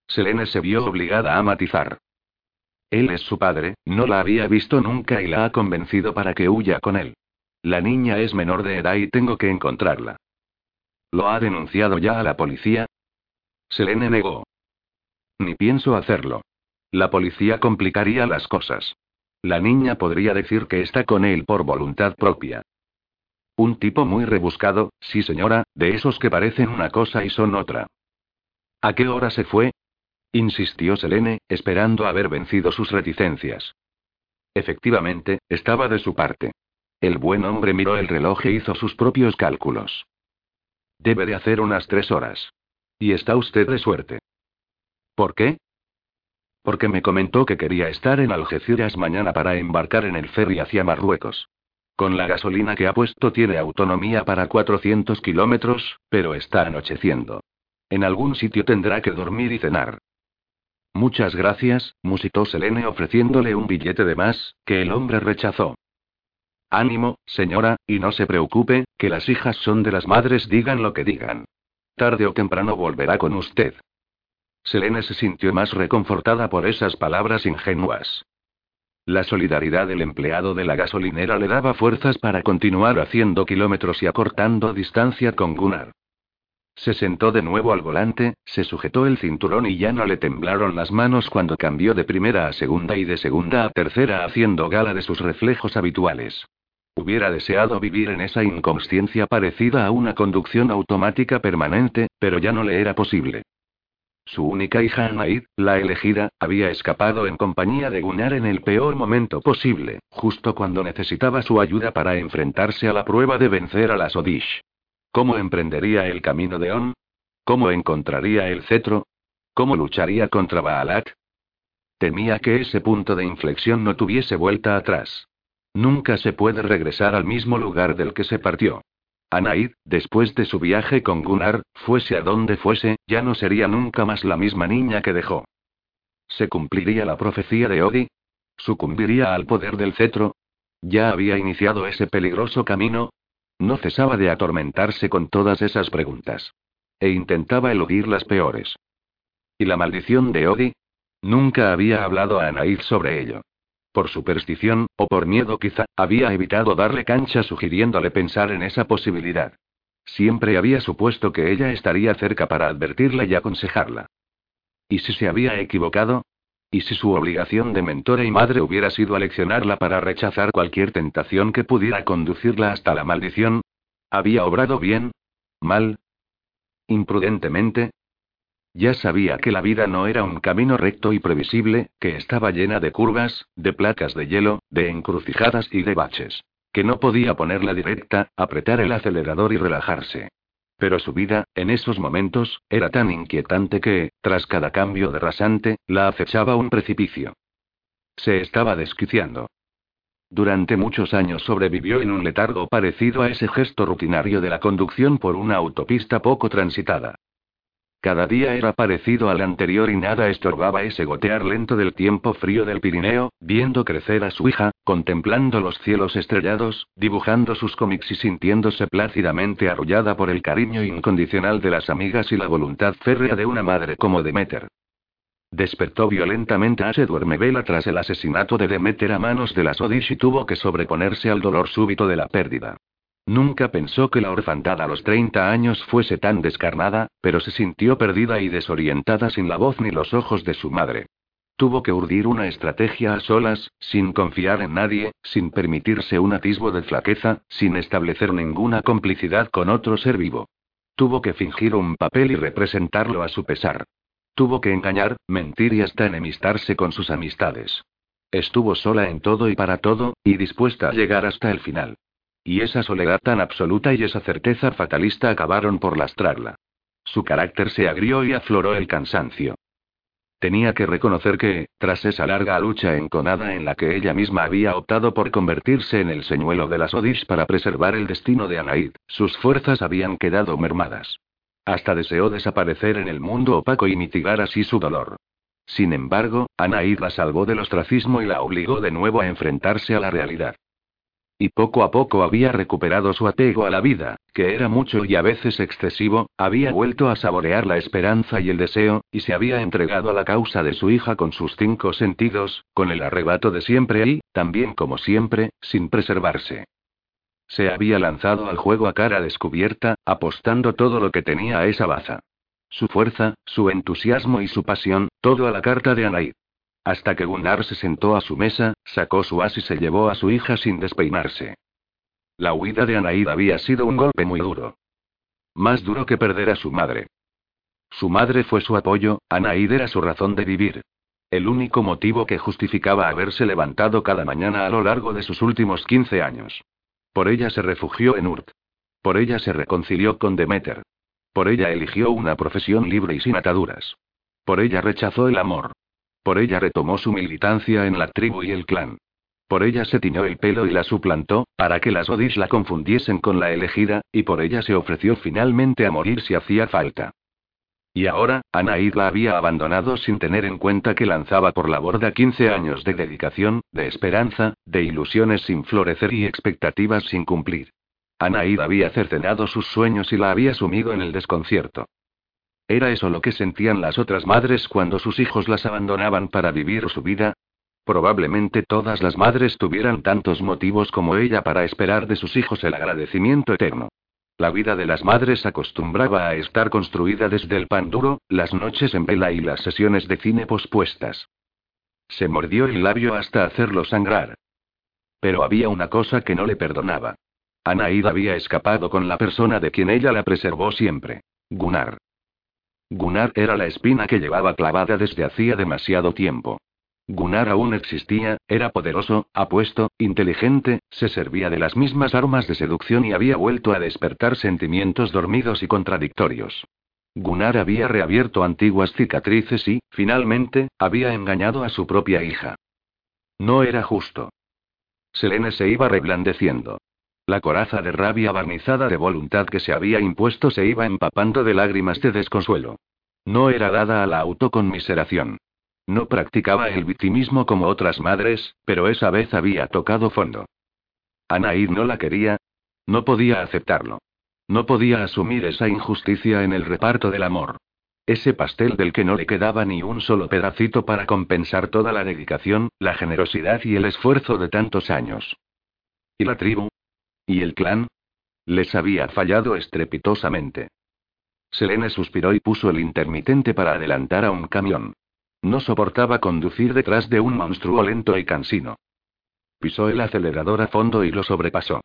Selene se vio obligada a matizar. Él es su padre, no la había visto nunca y la ha convencido para que huya con él. La niña es menor de edad y tengo que encontrarla. ¿Lo ha denunciado ya a la policía? Selene negó. Ni pienso hacerlo. La policía complicaría las cosas. La niña podría decir que está con él por voluntad propia. Un tipo muy rebuscado, sí señora, de esos que parecen una cosa y son otra. ¿A qué hora se fue? Insistió Selene, esperando haber vencido sus reticencias. Efectivamente, estaba de su parte. El buen hombre miró el reloj e hizo sus propios cálculos. Debe de hacer unas tres horas. Y está usted de suerte. ¿Por qué? Porque me comentó que quería estar en Algeciras mañana para embarcar en el ferry hacia Marruecos. Con la gasolina que ha puesto tiene autonomía para 400 kilómetros, pero está anocheciendo. En algún sitio tendrá que dormir y cenar. Muchas gracias, musitó Selene ofreciéndole un billete de más, que el hombre rechazó. Ánimo, señora, y no se preocupe, que las hijas son de las madres digan lo que digan. Tarde o temprano volverá con usted. Selene se sintió más reconfortada por esas palabras ingenuas. La solidaridad del empleado de la gasolinera le daba fuerzas para continuar haciendo kilómetros y acortando distancia con Gunnar. Se sentó de nuevo al volante, se sujetó el cinturón y ya no le temblaron las manos cuando cambió de primera a segunda y de segunda a tercera haciendo gala de sus reflejos habituales. Hubiera deseado vivir en esa inconsciencia parecida a una conducción automática permanente, pero ya no le era posible. Su única hija Anaid, la elegida, había escapado en compañía de Gunnar en el peor momento posible, justo cuando necesitaba su ayuda para enfrentarse a la prueba de vencer a las Odish. ¿Cómo emprendería el camino de On? ¿Cómo encontraría el cetro? ¿Cómo lucharía contra Baalat? Temía que ese punto de inflexión no tuviese vuelta atrás. Nunca se puede regresar al mismo lugar del que se partió. Anaid, después de su viaje con Gunnar, fuese a donde fuese, ya no sería nunca más la misma niña que dejó. ¿Se cumpliría la profecía de Odi? ¿Sucumbiría al poder del cetro? ¿Ya había iniciado ese peligroso camino? No cesaba de atormentarse con todas esas preguntas. E intentaba eludir las peores. ¿Y la maldición de Odi? Nunca había hablado a Anaid sobre ello. Por superstición, o por miedo quizá, había evitado darle cancha sugiriéndole pensar en esa posibilidad. Siempre había supuesto que ella estaría cerca para advertirla y aconsejarla. ¿Y si se había equivocado? ¿Y si su obligación de mentora y madre hubiera sido aleccionarla para rechazar cualquier tentación que pudiera conducirla hasta la maldición? ¿Había obrado bien? ¿Mal? ¿Imprudentemente? Ya sabía que la vida no era un camino recto y previsible, que estaba llena de curvas, de placas de hielo, de encrucijadas y de baches. Que no podía ponerla directa, apretar el acelerador y relajarse. Pero su vida, en esos momentos, era tan inquietante que, tras cada cambio de rasante, la acechaba un precipicio. Se estaba desquiciando. Durante muchos años sobrevivió en un letargo parecido a ese gesto rutinario de la conducción por una autopista poco transitada. Cada día era parecido al anterior y nada estorbaba ese gotear lento del tiempo frío del Pirineo, viendo crecer a su hija, contemplando los cielos estrellados, dibujando sus cómics y sintiéndose plácidamente arrullada por el cariño incondicional de las amigas y la voluntad férrea de una madre como Demeter. Despertó violentamente a Duermevela tras el asesinato de Demeter a manos de las Odish y tuvo que sobreponerse al dolor súbito de la pérdida. Nunca pensó que la orfandad a los 30 años fuese tan descarnada, pero se sintió perdida y desorientada sin la voz ni los ojos de su madre. Tuvo que urdir una estrategia a solas, sin confiar en nadie, sin permitirse un atisbo de flaqueza, sin establecer ninguna complicidad con otro ser vivo. Tuvo que fingir un papel y representarlo a su pesar. Tuvo que engañar, mentir y hasta enemistarse con sus amistades. Estuvo sola en todo y para todo, y dispuesta a llegar hasta el final. Y esa soledad tan absoluta y esa certeza fatalista acabaron por lastrarla. Su carácter se agrió y afloró el cansancio. Tenía que reconocer que, tras esa larga lucha enconada en la que ella misma había optado por convertirse en el señuelo de las Odish para preservar el destino de Anaid, sus fuerzas habían quedado mermadas. Hasta deseó desaparecer en el mundo opaco y mitigar así su dolor. Sin embargo, Anaid la salvó del ostracismo y la obligó de nuevo a enfrentarse a la realidad. Y poco a poco había recuperado su apego a la vida, que era mucho y a veces excesivo, había vuelto a saborear la esperanza y el deseo, y se había entregado a la causa de su hija con sus cinco sentidos, con el arrebato de siempre y, también como siempre, sin preservarse. Se había lanzado al juego a cara descubierta, apostando todo lo que tenía a esa baza. su fuerza, su entusiasmo y su pasión, todo a la carta de Anaid. Hasta que Gunnar se sentó a su mesa, sacó su as y se llevó a su hija sin despeinarse. La huida de Anaid había sido un golpe muy duro. Más duro que perder a su madre. Su madre fue su apoyo, Anaid era su razón de vivir. El único motivo que justificaba haberse levantado cada mañana a lo largo de sus últimos 15 años. Por ella se refugió en Urt. Por ella se reconcilió con Demeter. Por ella eligió una profesión libre y sin ataduras. Por ella rechazó el amor. Por ella retomó su militancia en la tribu y el clan. Por ella se tiñó el pelo y la suplantó, para que las Odis la confundiesen con la elegida, y por ella se ofreció finalmente a morir si hacía falta. Y ahora, Anaid la había abandonado sin tener en cuenta que lanzaba por la borda 15 años de dedicación, de esperanza, de ilusiones sin florecer y expectativas sin cumplir. Anaid había cercenado sus sueños y la había sumido en el desconcierto. ¿Era eso lo que sentían las otras madres cuando sus hijos las abandonaban para vivir su vida? Probablemente todas las madres tuvieran tantos motivos como ella para esperar de sus hijos el agradecimiento eterno. La vida de las madres acostumbraba a estar construida desde el pan duro, las noches en vela y las sesiones de cine pospuestas. Se mordió el labio hasta hacerlo sangrar. Pero había una cosa que no le perdonaba. Anaída había escapado con la persona de quien ella la preservó siempre. Gunnar. Gunnar era la espina que llevaba clavada desde hacía demasiado tiempo. Gunnar aún existía, era poderoso, apuesto, inteligente, se servía de las mismas armas de seducción y había vuelto a despertar sentimientos dormidos y contradictorios. Gunnar había reabierto antiguas cicatrices y, finalmente, había engañado a su propia hija. No era justo. Selene se iba reblandeciendo. La coraza de rabia barnizada de voluntad que se había impuesto se iba empapando de lágrimas de desconsuelo. No era dada a la autoconmiseración. No practicaba el victimismo como otras madres, pero esa vez había tocado fondo. Anaid no la quería. No podía aceptarlo. No podía asumir esa injusticia en el reparto del amor. Ese pastel del que no le quedaba ni un solo pedacito para compensar toda la dedicación, la generosidad y el esfuerzo de tantos años. ¿Y la tribu? ¿Y el clan? Les había fallado estrepitosamente. Selene suspiró y puso el intermitente para adelantar a un camión. No soportaba conducir detrás de un monstruo lento y cansino. Pisó el acelerador a fondo y lo sobrepasó.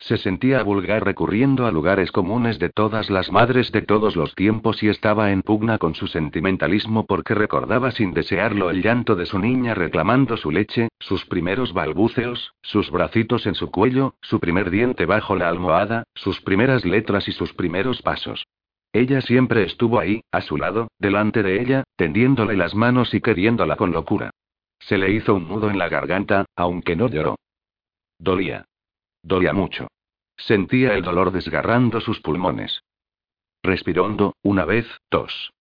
Se sentía vulgar recurriendo a lugares comunes de todas las madres de todos los tiempos y estaba en pugna con su sentimentalismo porque recordaba sin desearlo el llanto de su niña reclamando su leche, sus primeros balbuceos, sus bracitos en su cuello, su primer diente bajo la almohada, sus primeras letras y sus primeros pasos. Ella siempre estuvo ahí, a su lado, delante de ella, tendiéndole las manos y queriéndola con locura. Se le hizo un nudo en la garganta, aunque no lloró. Dolía. Dolía mucho. Sentía el dolor desgarrando sus pulmones. Respiró hondo, una vez, tos.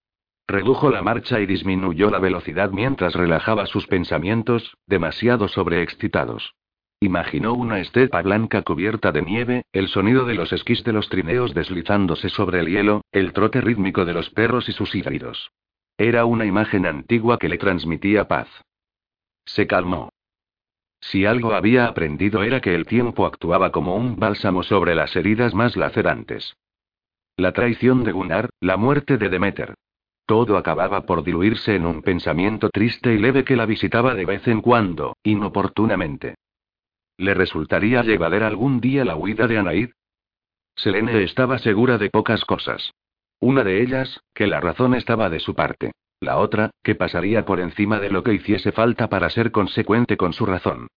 Redujo la marcha y disminuyó la velocidad mientras relajaba sus pensamientos, demasiado sobreexcitados. Imaginó una estepa blanca cubierta de nieve, el sonido de los esquís de los trineos deslizándose sobre el hielo, el trote rítmico de los perros y sus híbridos. Era una imagen antigua que le transmitía paz. Se calmó. Si algo había aprendido era que el tiempo actuaba como un bálsamo sobre las heridas más lacerantes. La traición de Gunnar, la muerte de Demeter. Todo acababa por diluirse en un pensamiento triste y leve que la visitaba de vez en cuando, inoportunamente. ¿Le resultaría llevadera algún día la huida de Anaid? Selene estaba segura de pocas cosas. Una de ellas, que la razón estaba de su parte. La otra, que pasaría por encima de lo que hiciese falta para ser consecuente con su razón.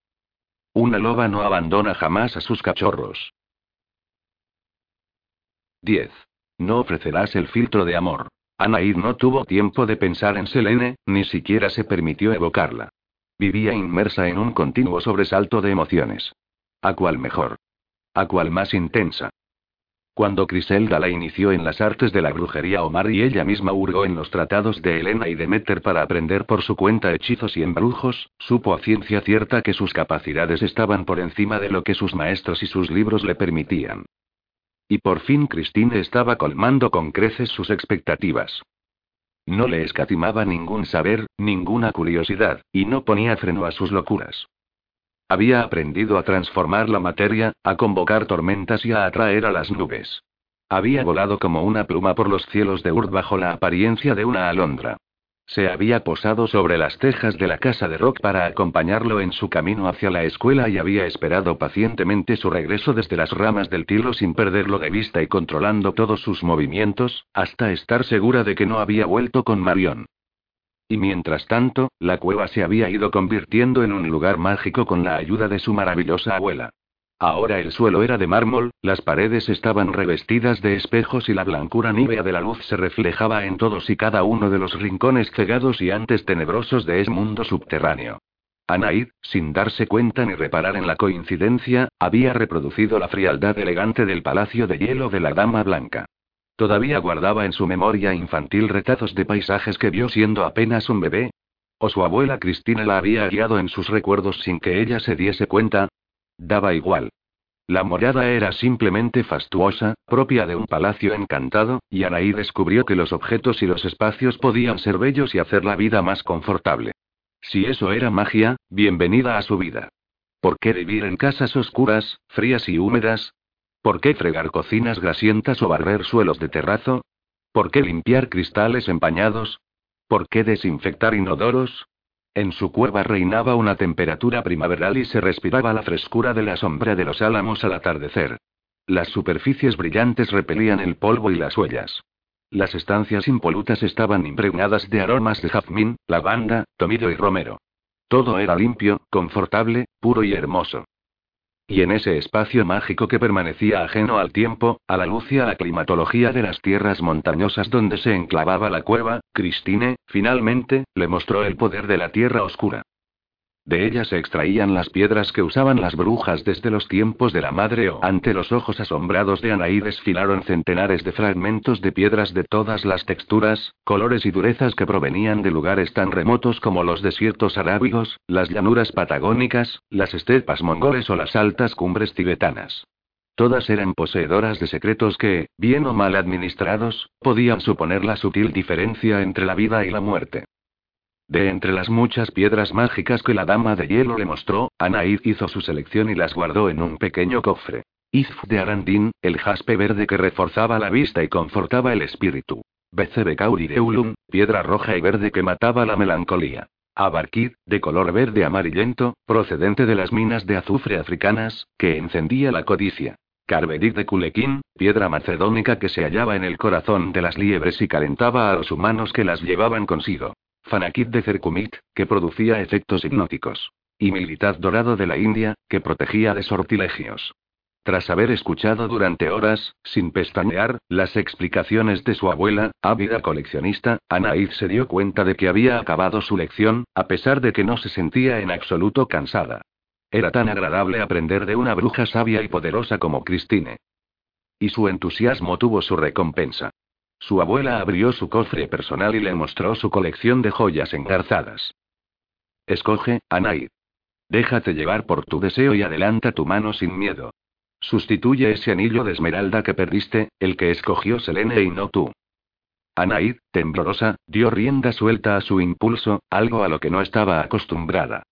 Una loba no abandona jamás a sus cachorros. 10. No ofrecerás el filtro de amor. Anaid no tuvo tiempo de pensar en Selene, ni siquiera se permitió evocarla. Vivía inmersa en un continuo sobresalto de emociones. ¿A cuál mejor? ¿A cuál más intensa? Cuando Criselda la inició en las artes de la brujería Omar y ella misma hurgó en los tratados de Helena y Demeter para aprender por su cuenta hechizos y embrujos, supo a ciencia cierta que sus capacidades estaban por encima de lo que sus maestros y sus libros le permitían. Y por fin Christine estaba colmando con creces sus expectativas. No le escatimaba ningún saber, ninguna curiosidad, y no ponía freno a sus locuras. Había aprendido a transformar la materia, a convocar tormentas y a atraer a las nubes. Había volado como una pluma por los cielos de Urd bajo la apariencia de una alondra. Se había posado sobre las tejas de la casa de Rock para acompañarlo en su camino hacia la escuela y había esperado pacientemente su regreso desde las ramas del tilo sin perderlo de vista y controlando todos sus movimientos, hasta estar segura de que no había vuelto con Marion. Y mientras tanto, la cueva se había ido convirtiendo en un lugar mágico con la ayuda de su maravillosa abuela. Ahora el suelo era de mármol, las paredes estaban revestidas de espejos y la blancura nívea de la luz se reflejaba en todos y cada uno de los rincones cegados y antes tenebrosos de ese mundo subterráneo. Anaid, sin darse cuenta ni reparar en la coincidencia, había reproducido la frialdad elegante del palacio de hielo de la Dama Blanca. Todavía guardaba en su memoria infantil retazos de paisajes que vio siendo apenas un bebé. O su abuela Cristina la había guiado en sus recuerdos sin que ella se diese cuenta, Daba igual. La morada era simplemente fastuosa, propia de un palacio encantado, y Anaí descubrió que los objetos y los espacios podían ser bellos y hacer la vida más confortable. Si eso era magia, bienvenida a su vida. ¿Por qué vivir en casas oscuras, frías y húmedas? ¿Por qué fregar cocinas grasientas o barrer suelos de terrazo? ¿Por qué limpiar cristales empañados? ¿Por qué desinfectar inodoros? En su cueva reinaba una temperatura primaveral y se respiraba la frescura de la sombra de los álamos al atardecer. Las superficies brillantes repelían el polvo y las huellas. Las estancias impolutas estaban impregnadas de aromas de jazmín, lavanda, tomillo y romero. Todo era limpio, confortable, puro y hermoso. Y en ese espacio mágico que permanecía ajeno al tiempo, a la luz y a la climatología de las tierras montañosas donde se enclavaba la cueva, Christine, finalmente, le mostró el poder de la tierra oscura. De ella se extraían las piedras que usaban las brujas desde los tiempos de la madre o ante los ojos asombrados de Anaí desfilaron centenares de fragmentos de piedras de todas las texturas, colores y durezas que provenían de lugares tan remotos como los desiertos arábigos, las llanuras patagónicas, las estepas mongoles o las altas cumbres tibetanas. Todas eran poseedoras de secretos que, bien o mal administrados, podían suponer la sutil diferencia entre la vida y la muerte. De entre las muchas piedras mágicas que la dama de hielo le mostró, Anaid hizo su selección y las guardó en un pequeño cofre. Izf de Arandín, el jaspe verde que reforzaba la vista y confortaba el espíritu. Becebe de Ulum, piedra roja y verde que mataba la melancolía. Abarkid, de color verde amarillento, procedente de las minas de azufre africanas, que encendía la codicia. Carvedit de Culequín, piedra macedónica que se hallaba en el corazón de las liebres y calentaba a los humanos que las llevaban consigo. Fanakit de Cercumit, que producía efectos hipnóticos. Y Militad Dorado de la India, que protegía de sortilegios. Tras haber escuchado durante horas, sin pestañear, las explicaciones de su abuela, ávida coleccionista, Anaid se dio cuenta de que había acabado su lección, a pesar de que no se sentía en absoluto cansada. Era tan agradable aprender de una bruja sabia y poderosa como Christine. Y su entusiasmo tuvo su recompensa. Su abuela abrió su cofre personal y le mostró su colección de joyas engarzadas. Escoge, Anaid. Déjate llevar por tu deseo y adelanta tu mano sin miedo. Sustituye ese anillo de esmeralda que perdiste, el que escogió Selene y no tú. Anaid, temblorosa, dio rienda suelta a su impulso, algo a lo que no estaba acostumbrada.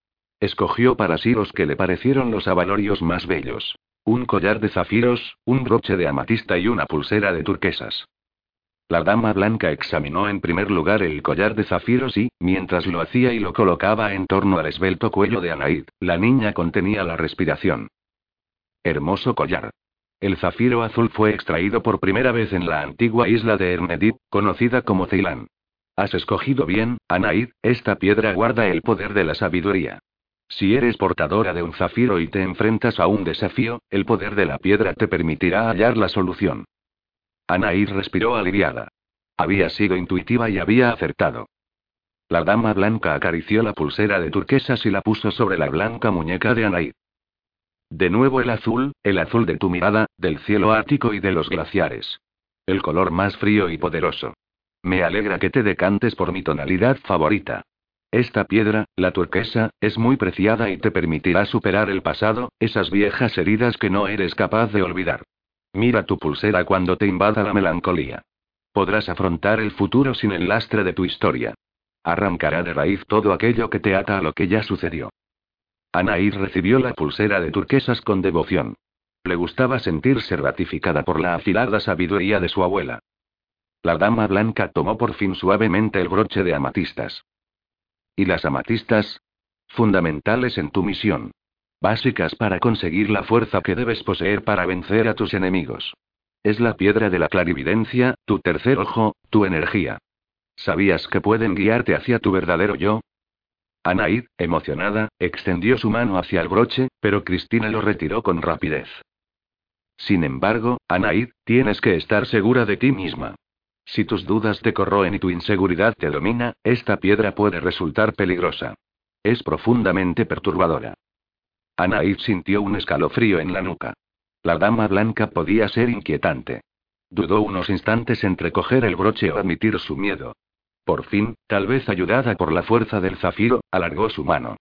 Escogió para sí los que le parecieron los avalorios más bellos. Un collar de zafiros, un broche de amatista y una pulsera de turquesas. La dama blanca examinó en primer lugar el collar de zafiros y, mientras lo hacía y lo colocaba en torno al esbelto cuello de Anaid, la niña contenía la respiración. Hermoso collar. El zafiro azul fue extraído por primera vez en la antigua isla de Ernedip, conocida como Ceilán. Has escogido bien, Anaid, esta piedra guarda el poder de la sabiduría. Si eres portadora de un zafiro y te enfrentas a un desafío, el poder de la piedra te permitirá hallar la solución. Anaís respiró aliviada. Había sido intuitiva y había acertado. La dama blanca acarició la pulsera de turquesas y la puso sobre la blanca muñeca de Anaid. De nuevo el azul, el azul de tu mirada, del cielo ártico y de los glaciares. El color más frío y poderoso. Me alegra que te decantes por mi tonalidad favorita. Esta piedra, la turquesa, es muy preciada y te permitirá superar el pasado, esas viejas heridas que no eres capaz de olvidar. Mira tu pulsera cuando te invada la melancolía. Podrás afrontar el futuro sin el lastre de tu historia. Arrancará de raíz todo aquello que te ata a lo que ya sucedió. Anaís recibió la pulsera de turquesas con devoción. Le gustaba sentirse ratificada por la afilada sabiduría de su abuela. La dama blanca tomó por fin suavemente el broche de amatistas. ¿Y las amatistas? Fundamentales en tu misión. Básicas para conseguir la fuerza que debes poseer para vencer a tus enemigos. Es la piedra de la clarividencia, tu tercer ojo, tu energía. ¿Sabías que pueden guiarte hacia tu verdadero yo? Anaid, emocionada, extendió su mano hacia el broche, pero Cristina lo retiró con rapidez. Sin embargo, Anaid, tienes que estar segura de ti misma. Si tus dudas te corroen y tu inseguridad te domina, esta piedra puede resultar peligrosa. Es profundamente perturbadora. Anaid sintió un escalofrío en la nuca. La dama blanca podía ser inquietante. Dudó unos instantes entre coger el broche o admitir su miedo. Por fin, tal vez ayudada por la fuerza del zafiro, alargó su mano.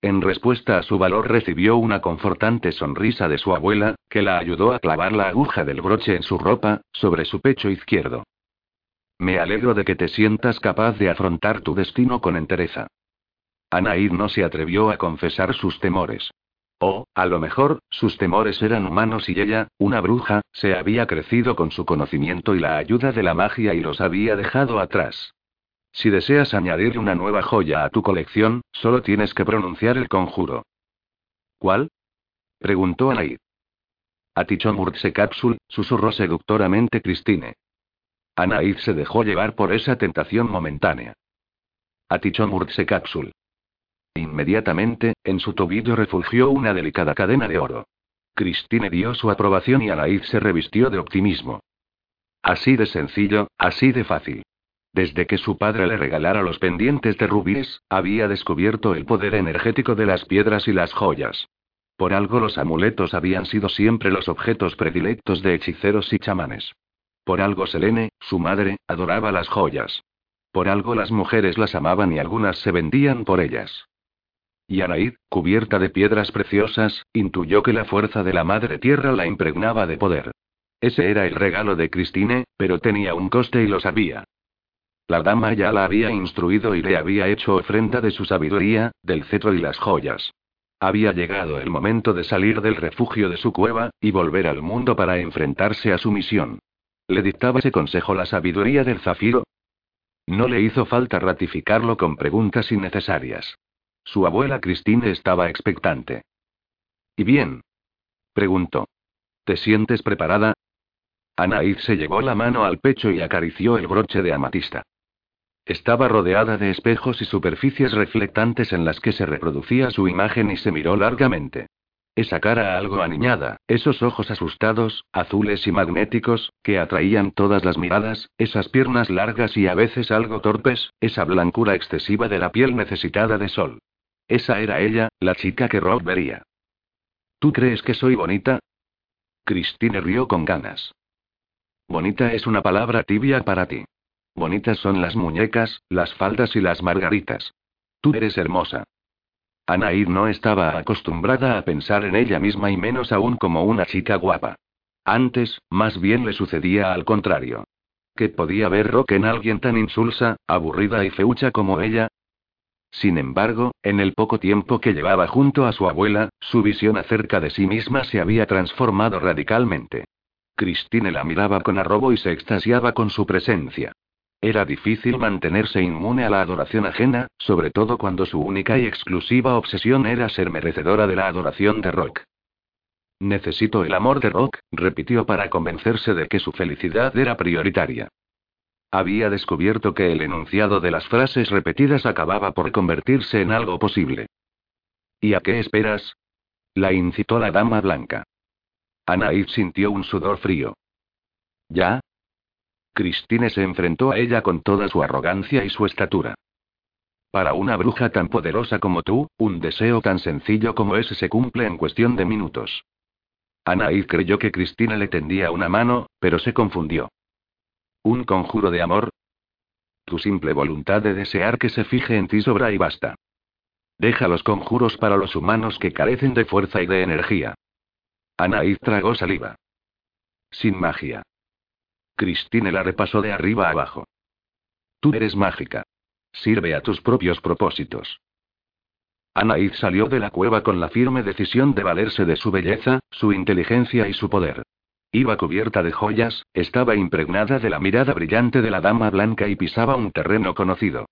En respuesta a su valor recibió una confortante sonrisa de su abuela, que la ayudó a clavar la aguja del broche en su ropa, sobre su pecho izquierdo. Me alegro de que te sientas capaz de afrontar tu destino con entereza. Anaid no se atrevió a confesar sus temores. O, a lo mejor, sus temores eran humanos y ella, una bruja, se había crecido con su conocimiento y la ayuda de la magia y los había dejado atrás. Si deseas añadir una nueva joya a tu colección, solo tienes que pronunciar el conjuro. ¿Cuál? preguntó Anaid. Atichomurtse Capsule, susurró seductoramente Christine. Anaid se dejó llevar por esa tentación momentánea. Atichomurtse Capsule. Inmediatamente, en su tobillo refugió una delicada cadena de oro. Christine dio su aprobación y Anaid se revistió de optimismo. Así de sencillo, así de fácil. Desde que su padre le regalara los pendientes de rubíes, había descubierto el poder energético de las piedras y las joyas. Por algo los amuletos habían sido siempre los objetos predilectos de hechiceros y chamanes. Por algo Selene, su madre, adoraba las joyas. Por algo las mujeres las amaban y algunas se vendían por ellas. Y Anaid, cubierta de piedras preciosas, intuyó que la fuerza de la madre tierra la impregnaba de poder. Ese era el regalo de Christine, pero tenía un coste y lo sabía. La dama ya la había instruido y le había hecho ofrenda de su sabiduría, del cetro y las joyas. Había llegado el momento de salir del refugio de su cueva, y volver al mundo para enfrentarse a su misión. ¿Le dictaba ese consejo la sabiduría del zafiro? No le hizo falta ratificarlo con preguntas innecesarias. Su abuela Christine estaba expectante. ¿Y bien? preguntó. ¿Te sientes preparada? Anaid se llevó la mano al pecho y acarició el broche de amatista. Estaba rodeada de espejos y superficies reflectantes en las que se reproducía su imagen y se miró largamente. Esa cara algo aniñada, esos ojos asustados, azules y magnéticos, que atraían todas las miradas, esas piernas largas y a veces algo torpes, esa blancura excesiva de la piel necesitada de sol. Esa era ella, la chica que Rob vería. ¿Tú crees que soy bonita? Christine rió con ganas. Bonita es una palabra tibia para ti. Bonitas son las muñecas, las faldas y las margaritas. Tú eres hermosa. Anaid no estaba acostumbrada a pensar en ella misma y menos aún como una chica guapa. Antes, más bien le sucedía al contrario. ¿Qué podía ver Rock en alguien tan insulsa, aburrida y feucha como ella? Sin embargo, en el poco tiempo que llevaba junto a su abuela, su visión acerca de sí misma se había transformado radicalmente. Christine la miraba con arrobo y se extasiaba con su presencia. Era difícil mantenerse inmune a la adoración ajena, sobre todo cuando su única y exclusiva obsesión era ser merecedora de la adoración de Rock. Necesito el amor de Rock, repitió para convencerse de que su felicidad era prioritaria. Había descubierto que el enunciado de las frases repetidas acababa por convertirse en algo posible. ¿Y a qué esperas? La incitó la dama blanca. Anaid sintió un sudor frío. ¿Ya? Christine se enfrentó a ella con toda su arrogancia y su estatura. Para una bruja tan poderosa como tú, un deseo tan sencillo como ese se cumple en cuestión de minutos. Anaid creyó que Cristina le tendía una mano, pero se confundió. ¿Un conjuro de amor? Tu simple voluntad de desear que se fije en ti sobra y basta. Deja los conjuros para los humanos que carecen de fuerza y de energía. Anaid tragó saliva. Sin magia. Christine la repasó de arriba abajo. Tú eres mágica. Sirve a tus propios propósitos. Anaid salió de la cueva con la firme decisión de valerse de su belleza, su inteligencia y su poder. Iba cubierta de joyas, estaba impregnada de la mirada brillante de la dama blanca y pisaba un terreno conocido.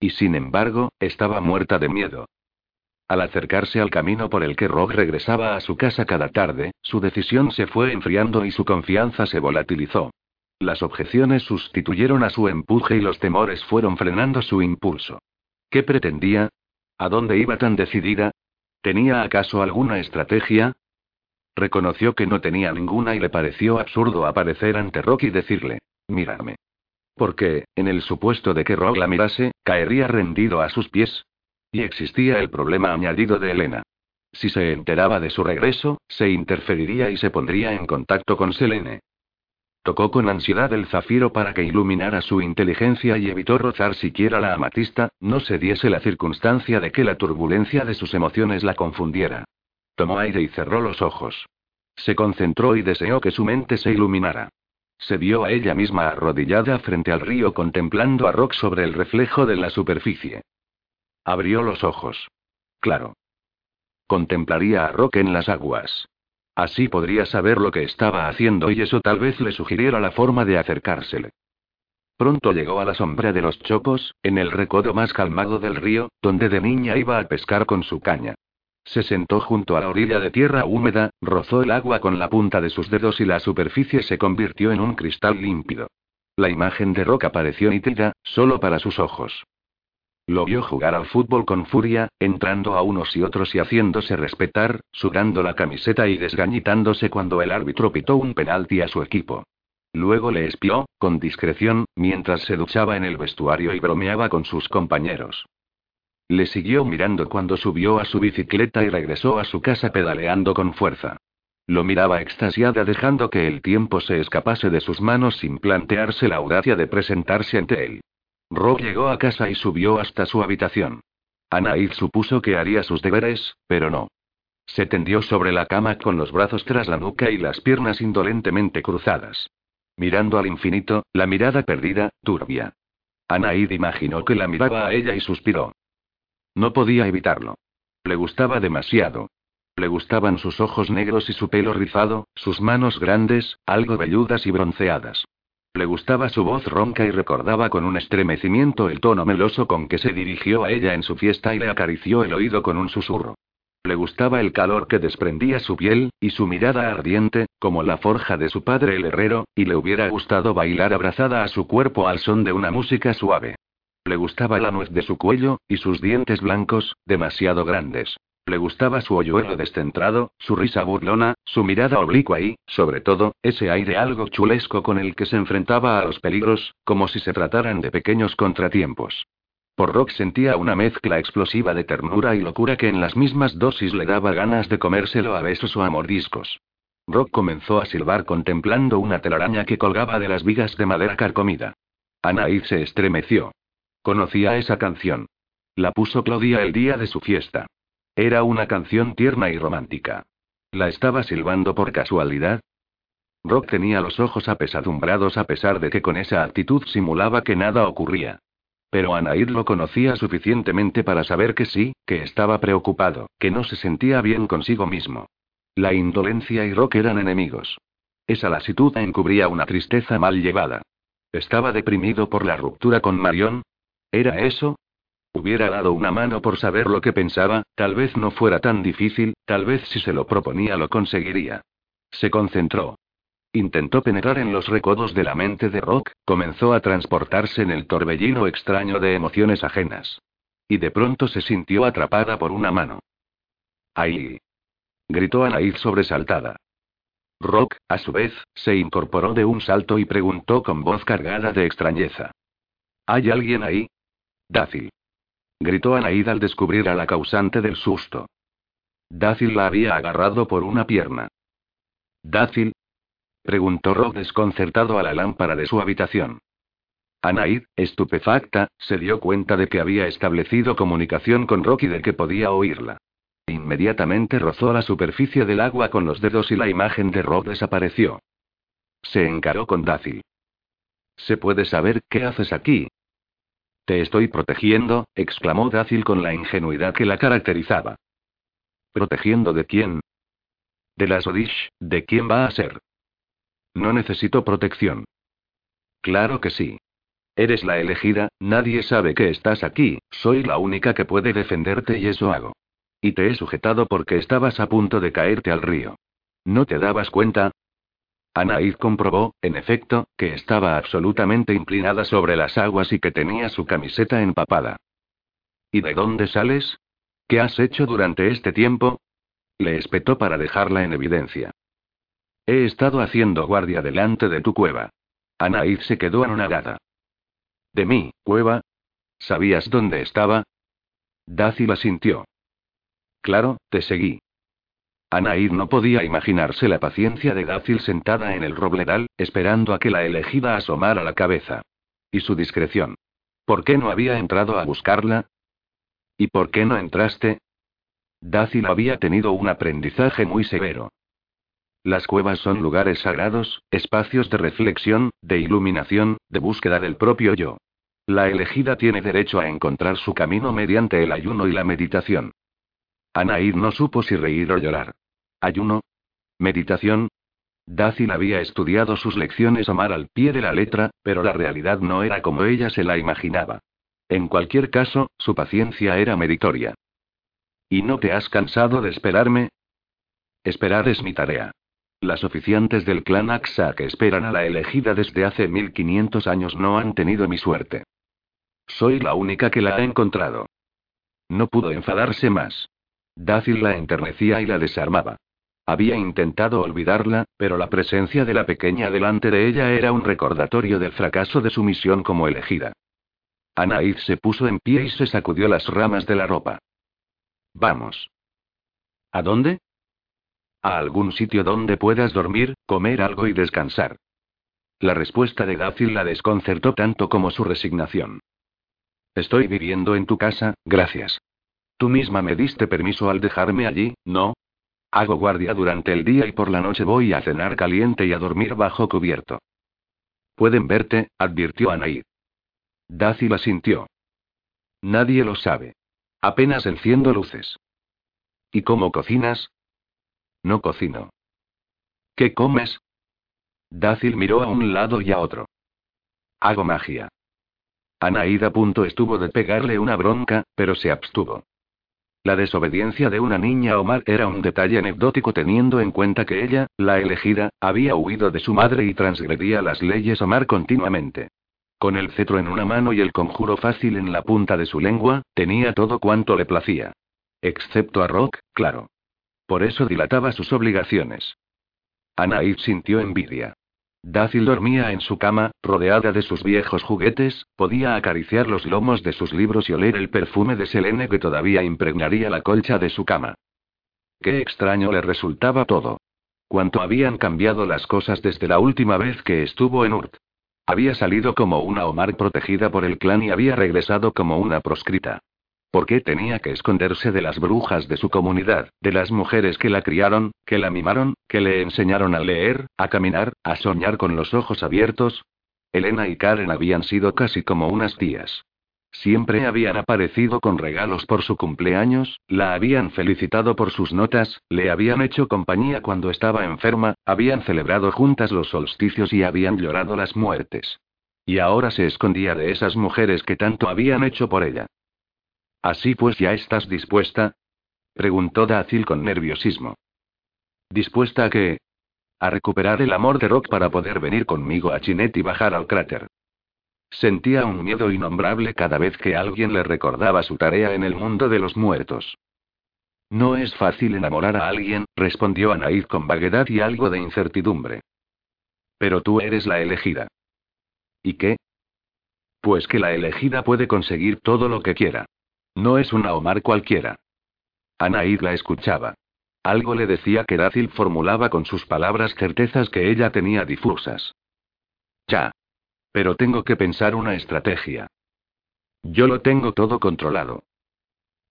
Y sin embargo, estaba muerta de miedo. Al acercarse al camino por el que Rock regresaba a su casa cada tarde, su decisión se fue enfriando y su confianza se volatilizó. Las objeciones sustituyeron a su empuje y los temores fueron frenando su impulso. ¿Qué pretendía? ¿A dónde iba tan decidida? ¿Tenía acaso alguna estrategia? Reconoció que no tenía ninguna y le pareció absurdo aparecer ante Rock y decirle, mírame. Porque, en el supuesto de que Rock la mirase, caería rendido a sus pies. Y existía el problema añadido de Elena. Si se enteraba de su regreso, se interferiría y se pondría en contacto con Selene. Tocó con ansiedad el zafiro para que iluminara su inteligencia y evitó rozar siquiera la amatista, no se diese la circunstancia de que la turbulencia de sus emociones la confundiera. Tomó aire y cerró los ojos. Se concentró y deseó que su mente se iluminara. Se vio a ella misma arrodillada frente al río contemplando a Rock sobre el reflejo de la superficie. Abrió los ojos. Claro. Contemplaría a Rock en las aguas. Así podría saber lo que estaba haciendo y eso tal vez le sugiriera la forma de acercársele. Pronto llegó a la sombra de los chopos, en el recodo más calmado del río, donde de niña iba a pescar con su caña. Se sentó junto a la orilla de tierra húmeda, rozó el agua con la punta de sus dedos y la superficie se convirtió en un cristal límpido. La imagen de Rock apareció nítida, solo para sus ojos. Lo vio jugar al fútbol con furia, entrando a unos y otros y haciéndose respetar, sudando la camiseta y desgañitándose cuando el árbitro pitó un penalti a su equipo. Luego le espió, con discreción, mientras se duchaba en el vestuario y bromeaba con sus compañeros. Le siguió mirando cuando subió a su bicicleta y regresó a su casa pedaleando con fuerza. Lo miraba extasiada dejando que el tiempo se escapase de sus manos sin plantearse la audacia de presentarse ante él. Rob llegó a casa y subió hasta su habitación. Anaid supuso que haría sus deberes, pero no. Se tendió sobre la cama con los brazos tras la nuca y las piernas indolentemente cruzadas. Mirando al infinito, la mirada perdida, turbia. Anaid imaginó que la miraba a ella y suspiró. No podía evitarlo. Le gustaba demasiado. Le gustaban sus ojos negros y su pelo rizado, sus manos grandes, algo velludas y bronceadas. Le gustaba su voz ronca y recordaba con un estremecimiento el tono meloso con que se dirigió a ella en su fiesta y le acarició el oído con un susurro. Le gustaba el calor que desprendía su piel, y su mirada ardiente, como la forja de su padre el herrero, y le hubiera gustado bailar abrazada a su cuerpo al son de una música suave. Le gustaba la nuez de su cuello, y sus dientes blancos, demasiado grandes. Le gustaba su hoyuelo descentrado, su risa burlona, su mirada oblicua y, sobre todo, ese aire algo chulesco con el que se enfrentaba a los peligros, como si se trataran de pequeños contratiempos. Por Rock sentía una mezcla explosiva de ternura y locura que en las mismas dosis le daba ganas de comérselo a besos o a mordiscos. Rock comenzó a silbar contemplando una telaraña que colgaba de las vigas de madera carcomida. Anaid se estremeció. Conocía esa canción. La puso Claudia el día de su fiesta. Era una canción tierna y romántica. ¿La estaba silbando por casualidad? Rock tenía los ojos apesadumbrados a pesar de que con esa actitud simulaba que nada ocurría. Pero Anaid lo conocía suficientemente para saber que sí, que estaba preocupado, que no se sentía bien consigo mismo. La indolencia y Rock eran enemigos. Esa lasitud encubría una tristeza mal llevada. ¿Estaba deprimido por la ruptura con Marion? ¿Era eso? Hubiera dado una mano por saber lo que pensaba, tal vez no fuera tan difícil, tal vez si se lo proponía lo conseguiría. Se concentró. Intentó penetrar en los recodos de la mente de Rock, comenzó a transportarse en el torbellino extraño de emociones ajenas. Y de pronto se sintió atrapada por una mano. ¡Ay! gritó Anaid sobresaltada. Rock, a su vez, se incorporó de un salto y preguntó con voz cargada de extrañeza. ¿Hay alguien ahí? Dácil. Gritó Anaid al descubrir a la causante del susto. Dácil la había agarrado por una pierna. ¿Dácil? Preguntó Rock desconcertado a la lámpara de su habitación. Anaid, estupefacta, se dio cuenta de que había establecido comunicación con Rock y de que podía oírla. Inmediatamente rozó la superficie del agua con los dedos y la imagen de Rock desapareció. Se encaró con Dácil. ¿Se puede saber qué haces aquí? Te estoy protegiendo, exclamó Dácil con la ingenuidad que la caracterizaba. ¿Protegiendo de quién? De las Odish, ¿de quién va a ser? No necesito protección. Claro que sí. Eres la elegida, nadie sabe que estás aquí, soy la única que puede defenderte y eso hago. Y te he sujetado porque estabas a punto de caerte al río. ¿No te dabas cuenta? Anaid comprobó, en efecto, que estaba absolutamente inclinada sobre las aguas y que tenía su camiseta empapada. ¿Y de dónde sales? ¿Qué has hecho durante este tiempo? Le espetó para dejarla en evidencia. He estado haciendo guardia delante de tu cueva. Anaid se quedó anonadada. ¿De mí, cueva? ¿Sabías dónde estaba? Daci la sintió. Claro, te seguí. Anaid no podía imaginarse la paciencia de Dacil sentada en el robledal, esperando a que la elegida asomara la cabeza. Y su discreción. ¿Por qué no había entrado a buscarla? ¿Y por qué no entraste? Dácil había tenido un aprendizaje muy severo. Las cuevas son lugares sagrados, espacios de reflexión, de iluminación, de búsqueda del propio yo. La elegida tiene derecho a encontrar su camino mediante el ayuno y la meditación. Anaid no supo si reír o llorar. ¿Ayuno? ¿Meditación? Dácil había estudiado sus lecciones Omar al pie de la letra, pero la realidad no era como ella se la imaginaba. En cualquier caso, su paciencia era meritoria. ¿Y no te has cansado de esperarme? Esperar es mi tarea. Las oficiantes del clan Axa que esperan a la elegida desde hace 1500 años no han tenido mi suerte. Soy la única que la ha encontrado. No pudo enfadarse más. Dácil la enternecía y la desarmaba. Había intentado olvidarla, pero la presencia de la pequeña delante de ella era un recordatorio del fracaso de su misión como elegida. Anaid se puso en pie y se sacudió las ramas de la ropa. Vamos. ¿A dónde? A algún sitio donde puedas dormir, comer algo y descansar. La respuesta de Dácil la desconcertó tanto como su resignación. Estoy viviendo en tu casa, gracias. Tú misma me diste permiso al dejarme allí, ¿no? Hago guardia durante el día y por la noche voy a cenar caliente y a dormir bajo cubierto. Pueden verte, advirtió Anaid. Dácil asintió. Nadie lo sabe. Apenas enciendo luces. ¿Y cómo cocinas? No cocino. ¿Qué comes? Dácil miró a un lado y a otro. Hago magia. Anaída punto estuvo de pegarle una bronca, pero se abstuvo. La desobediencia de una niña Omar era un detalle anecdótico teniendo en cuenta que ella, la elegida, había huido de su madre y transgredía las leyes Omar continuamente. Con el cetro en una mano y el conjuro fácil en la punta de su lengua, tenía todo cuanto le placía. Excepto a Rock, claro. Por eso dilataba sus obligaciones. Anaid sintió envidia. Dácil dormía en su cama, rodeada de sus viejos juguetes, podía acariciar los lomos de sus libros y oler el perfume de Selene que todavía impregnaría la colcha de su cama. Qué extraño le resultaba todo. Cuánto habían cambiado las cosas desde la última vez que estuvo en Urt. Había salido como una Omar protegida por el clan y había regresado como una proscrita. ¿Por qué tenía que esconderse de las brujas de su comunidad, de las mujeres que la criaron, que la mimaron, que le enseñaron a leer, a caminar, a soñar con los ojos abiertos? Elena y Karen habían sido casi como unas tías. Siempre habían aparecido con regalos por su cumpleaños, la habían felicitado por sus notas, le habían hecho compañía cuando estaba enferma, habían celebrado juntas los solsticios y habían llorado las muertes. Y ahora se escondía de esas mujeres que tanto habían hecho por ella. Así pues, ¿ya estás dispuesta? preguntó Dacil con nerviosismo. ¿Dispuesta a qué? A recuperar el amor de Rock para poder venir conmigo a Chinet y bajar al cráter. Sentía un miedo innombrable cada vez que alguien le recordaba su tarea en el mundo de los muertos. No es fácil enamorar a alguien, respondió Anaid con vaguedad y algo de incertidumbre. Pero tú eres la elegida. ¿Y qué? Pues que la elegida puede conseguir todo lo que quiera. No es una Omar cualquiera. Anaid la escuchaba. Algo le decía que Dácil formulaba con sus palabras certezas que ella tenía difusas. Ya. Pero tengo que pensar una estrategia. Yo lo tengo todo controlado.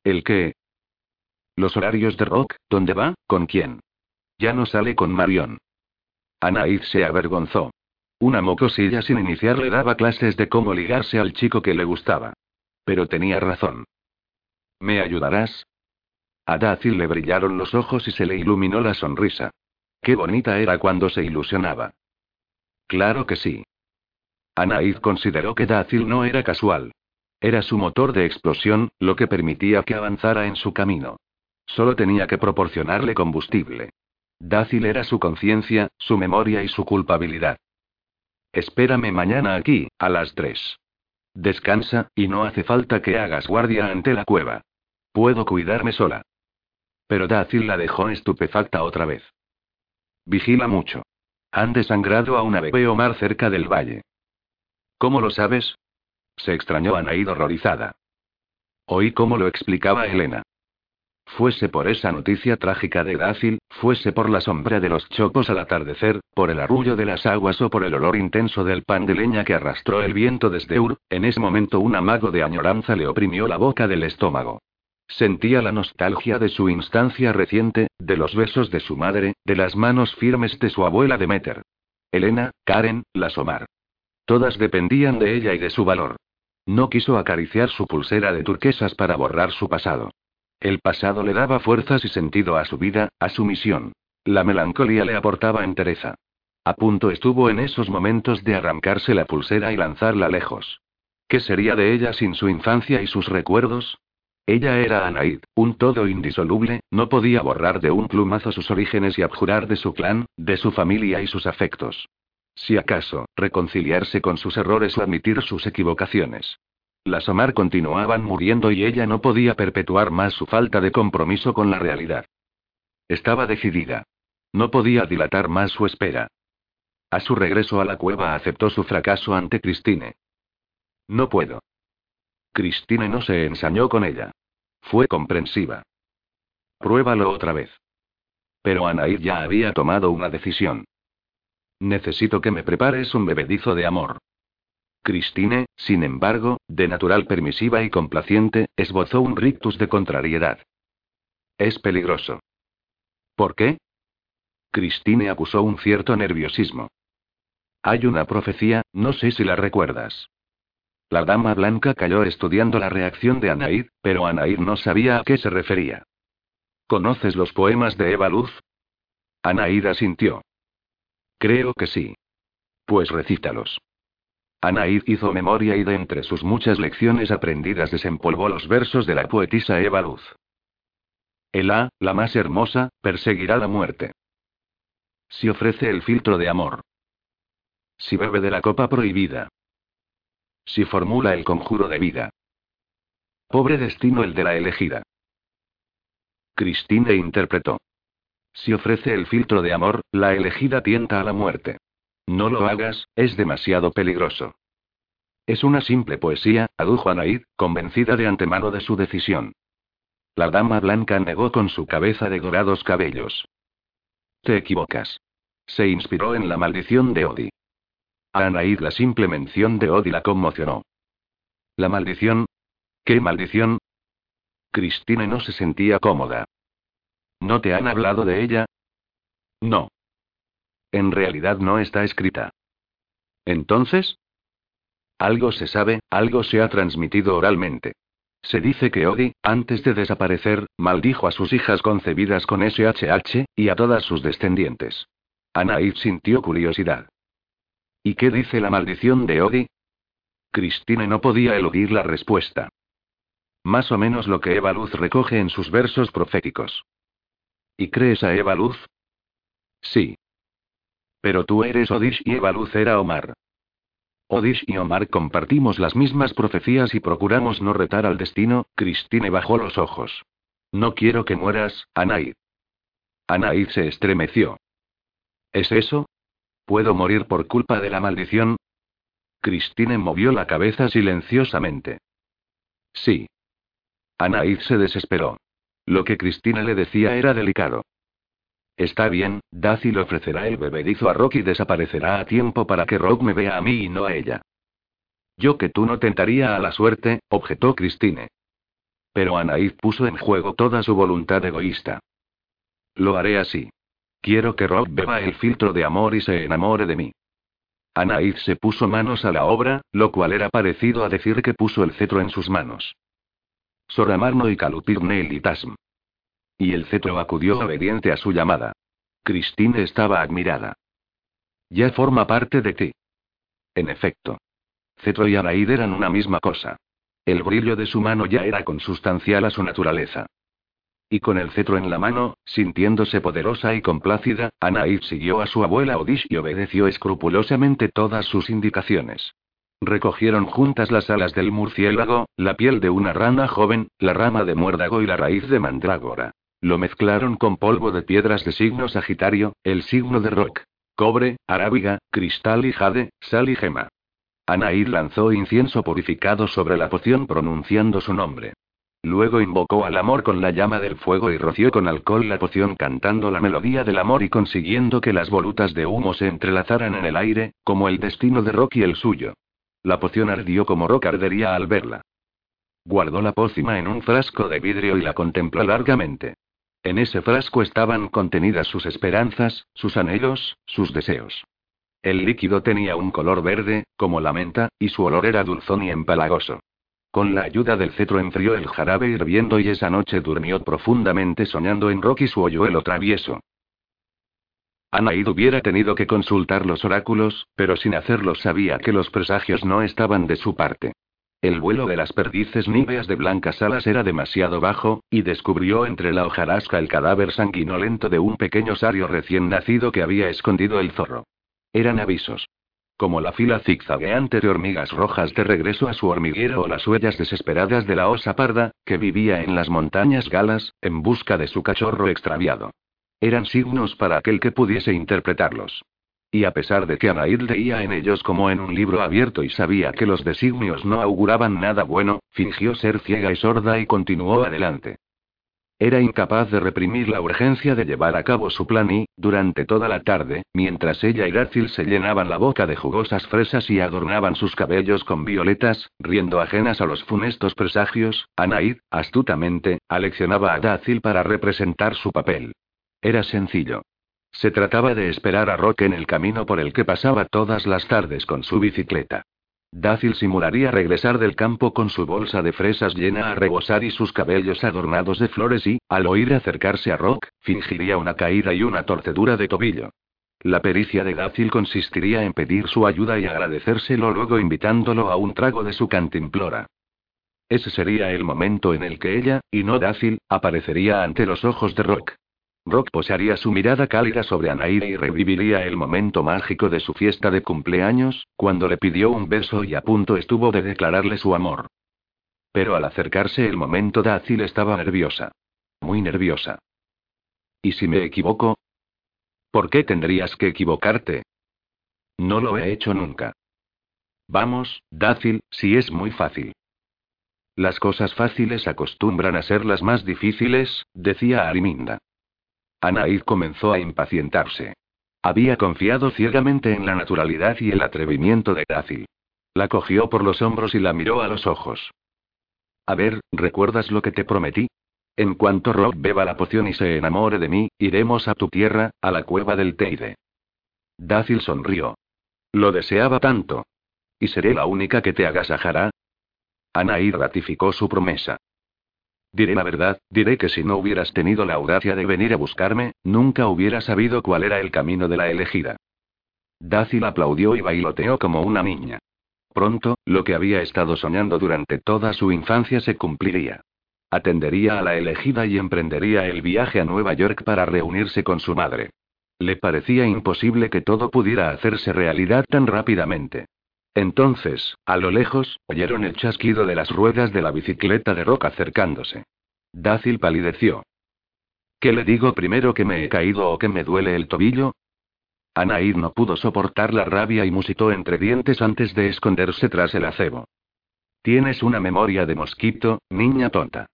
¿El qué? Los horarios de Rock, ¿dónde va? ¿Con quién? Ya no sale con Marion. Anaid se avergonzó. Una mocosilla sin iniciar le daba clases de cómo ligarse al chico que le gustaba. Pero tenía razón. ¿Me ayudarás? A Dácil le brillaron los ojos y se le iluminó la sonrisa. Qué bonita era cuando se ilusionaba. Claro que sí. Anaid consideró que Dácil no era casual. Era su motor de explosión, lo que permitía que avanzara en su camino. Solo tenía que proporcionarle combustible. Dácil era su conciencia, su memoria y su culpabilidad. Espérame mañana aquí, a las tres. Descansa, y no hace falta que hagas guardia ante la cueva. Puedo cuidarme sola. Pero Dácil la dejó estupefacta otra vez. Vigila mucho. Han desangrado a una bebé Omar cerca del valle. ¿Cómo lo sabes? Se extrañó Anaid horrorizada. Oí cómo lo explicaba Elena. Fuese por esa noticia trágica de Dácil, fuese por la sombra de los chopos al atardecer, por el arrullo de las aguas o por el olor intenso del pan de leña que arrastró el viento desde Ur, en ese momento un amago de añoranza le oprimió la boca del estómago. Sentía la nostalgia de su instancia reciente, de los besos de su madre, de las manos firmes de su abuela Demeter. Elena, Karen, las Omar. Todas dependían de ella y de su valor. No quiso acariciar su pulsera de turquesas para borrar su pasado. El pasado le daba fuerzas y sentido a su vida, a su misión. La melancolía le aportaba entereza. A punto estuvo en esos momentos de arrancarse la pulsera y lanzarla lejos. ¿Qué sería de ella sin su infancia y sus recuerdos? Ella era Anaid, un todo indisoluble, no podía borrar de un plumazo sus orígenes y abjurar de su clan, de su familia y sus afectos. Si acaso, reconciliarse con sus errores o admitir sus equivocaciones. Las Omar continuaban muriendo y ella no podía perpetuar más su falta de compromiso con la realidad. Estaba decidida. No podía dilatar más su espera. A su regreso a la cueva aceptó su fracaso ante Christine. No puedo. Christine no se ensañó con ella. Fue comprensiva. Pruébalo otra vez. Pero Anair ya había tomado una decisión. Necesito que me prepares un bebedizo de amor. Christine, sin embargo, de natural permisiva y complaciente, esbozó un rictus de contrariedad. Es peligroso. ¿Por qué? Christine acusó un cierto nerviosismo. Hay una profecía, no sé si la recuerdas. La dama blanca cayó estudiando la reacción de Anaid, pero Anaid no sabía a qué se refería. ¿Conoces los poemas de Eva Luz? Anaid asintió. Creo que sí. Pues recítalos. Anaid hizo memoria y de entre sus muchas lecciones aprendidas desempolvó los versos de la poetisa Eva Luz. El A, la más hermosa, perseguirá la muerte. Si ofrece el filtro de amor. Si bebe de la copa prohibida. Si formula el conjuro de vida. Pobre destino el de la elegida. Christine interpretó. Si ofrece el filtro de amor, la elegida tienta a la muerte. No lo hagas, es demasiado peligroso. Es una simple poesía, adujo Anaid, convencida de antemano de su decisión. La dama blanca negó con su cabeza de dorados cabellos. Te equivocas. Se inspiró en la maldición de Odi. A Anaid la simple mención de Odi la conmocionó. ¿La maldición? ¿Qué maldición? Christine no se sentía cómoda. ¿No te han hablado de ella? No. En realidad no está escrita. Entonces, algo se sabe, algo se ha transmitido oralmente. Se dice que Odi, antes de desaparecer, maldijo a sus hijas concebidas con SHH, y a todas sus descendientes. Anaid sintió curiosidad. ¿Y qué dice la maldición de Odi? Christine no podía eludir la respuesta. Más o menos lo que Eva Luz recoge en sus versos proféticos. ¿Y crees a Eva Luz? Sí. Pero tú eres Odish y Eva Luz era Omar. Odish y Omar compartimos las mismas profecías y procuramos no retar al destino, Christine bajó los ojos. No quiero que mueras, Anaid. Anaid se estremeció. ¿Es eso? ¿Puedo morir por culpa de la maldición? Christine movió la cabeza silenciosamente. Sí. Anaid se desesperó. Lo que Cristina le decía era delicado. Está bien, Daci le ofrecerá el bebedizo a Rock y desaparecerá a tiempo para que Rock me vea a mí y no a ella. Yo que tú no tentaría a la suerte, objetó Christine. Pero Anaid puso en juego toda su voluntad egoísta. Lo haré así. Quiero que Rock beba el filtro de amor y se enamore de mí. Anaid se puso manos a la obra, lo cual era parecido a decir que puso el cetro en sus manos. Soramarno y Calupirneil y Tasm. Y el cetro acudió obediente a su llamada. Christine estaba admirada. Ya forma parte de ti. En efecto. Cetro y Anaid eran una misma cosa. El brillo de su mano ya era consustancial a su naturaleza. Y con el cetro en la mano, sintiéndose poderosa y complácida, Anaid siguió a su abuela Odish y obedeció escrupulosamente todas sus indicaciones. Recogieron juntas las alas del murciélago, la piel de una rana joven, la rama de muérdago y la raíz de mandrágora. Lo mezclaron con polvo de piedras de signo sagitario, el signo de rock, cobre, arábiga, cristal y jade, sal y gema. Anaid lanzó incienso purificado sobre la poción pronunciando su nombre. Luego invocó al amor con la llama del fuego y roció con alcohol la poción cantando la melodía del amor y consiguiendo que las volutas de humo se entrelazaran en el aire, como el destino de Rock y el suyo. La poción ardió como Rock ardería al verla. Guardó la pócima en un frasco de vidrio y la contempló largamente. En ese frasco estaban contenidas sus esperanzas, sus anhelos, sus deseos. El líquido tenía un color verde, como la menta, y su olor era dulzón y empalagoso. Con la ayuda del cetro enfrió el jarabe hirviendo y esa noche durmió profundamente soñando en Rocky su hoyuelo travieso. Anaid hubiera tenido que consultar los oráculos, pero sin hacerlo sabía que los presagios no estaban de su parte. El vuelo de las perdices níveas de blancas alas era demasiado bajo, y descubrió entre la hojarasca el cadáver sanguinolento de un pequeño sario recién nacido que había escondido el zorro. Eran avisos como la fila zigzagueante de hormigas rojas de regreso a su hormiguero o las huellas desesperadas de la osa parda, que vivía en las montañas galas, en busca de su cachorro extraviado. Eran signos para aquel que pudiese interpretarlos. Y a pesar de que Anaid leía en ellos como en un libro abierto y sabía que los designios no auguraban nada bueno, fingió ser ciega y sorda y continuó adelante. Era incapaz de reprimir la urgencia de llevar a cabo su plan y, durante toda la tarde, mientras ella y Dácil se llenaban la boca de jugosas fresas y adornaban sus cabellos con violetas, riendo ajenas a los funestos presagios, Anaid, astutamente, aleccionaba a Dácil para representar su papel. Era sencillo. Se trataba de esperar a Rock en el camino por el que pasaba todas las tardes con su bicicleta. Dácil simularía regresar del campo con su bolsa de fresas llena a rebosar y sus cabellos adornados de flores y, al oír acercarse a Rock, fingiría una caída y una torcedura de tobillo. La pericia de Dácil consistiría en pedir su ayuda y agradecérselo luego invitándolo a un trago de su cantimplora. Ese sería el momento en el que ella, y no Dácil, aparecería ante los ojos de Rock. Rock posaría su mirada cálida sobre Anaide y reviviría el momento mágico de su fiesta de cumpleaños, cuando le pidió un beso y a punto estuvo de declararle su amor. Pero al acercarse el momento Dacil estaba nerviosa. Muy nerviosa. ¿Y si me equivoco? ¿Por qué tendrías que equivocarte? No lo he hecho nunca. Vamos, Dacil, si es muy fácil. Las cosas fáciles acostumbran a ser las más difíciles, decía Ariminda. Anaid comenzó a impacientarse. Había confiado ciegamente en la naturalidad y el atrevimiento de Dácil. La cogió por los hombros y la miró a los ojos. A ver, ¿recuerdas lo que te prometí? En cuanto Rob beba la poción y se enamore de mí, iremos a tu tierra, a la cueva del Teide. Dácil sonrió. Lo deseaba tanto. ¿Y seré la única que te agasajará? Anaid ratificó su promesa. Diré la verdad, diré que si no hubieras tenido la audacia de venir a buscarme, nunca hubiera sabido cuál era el camino de la elegida. Dácil aplaudió y bailoteó como una niña. Pronto, lo que había estado soñando durante toda su infancia se cumpliría. Atendería a la elegida y emprendería el viaje a Nueva York para reunirse con su madre. Le parecía imposible que todo pudiera hacerse realidad tan rápidamente. Entonces, a lo lejos, oyeron el chasquido de las ruedas de la bicicleta de Rock acercándose. Dácil palideció. ¿Qué le digo primero que me he caído o que me duele el tobillo? Anaid no pudo soportar la rabia y musitó entre dientes antes de esconderse tras el acebo. Tienes una memoria de mosquito, niña tonta.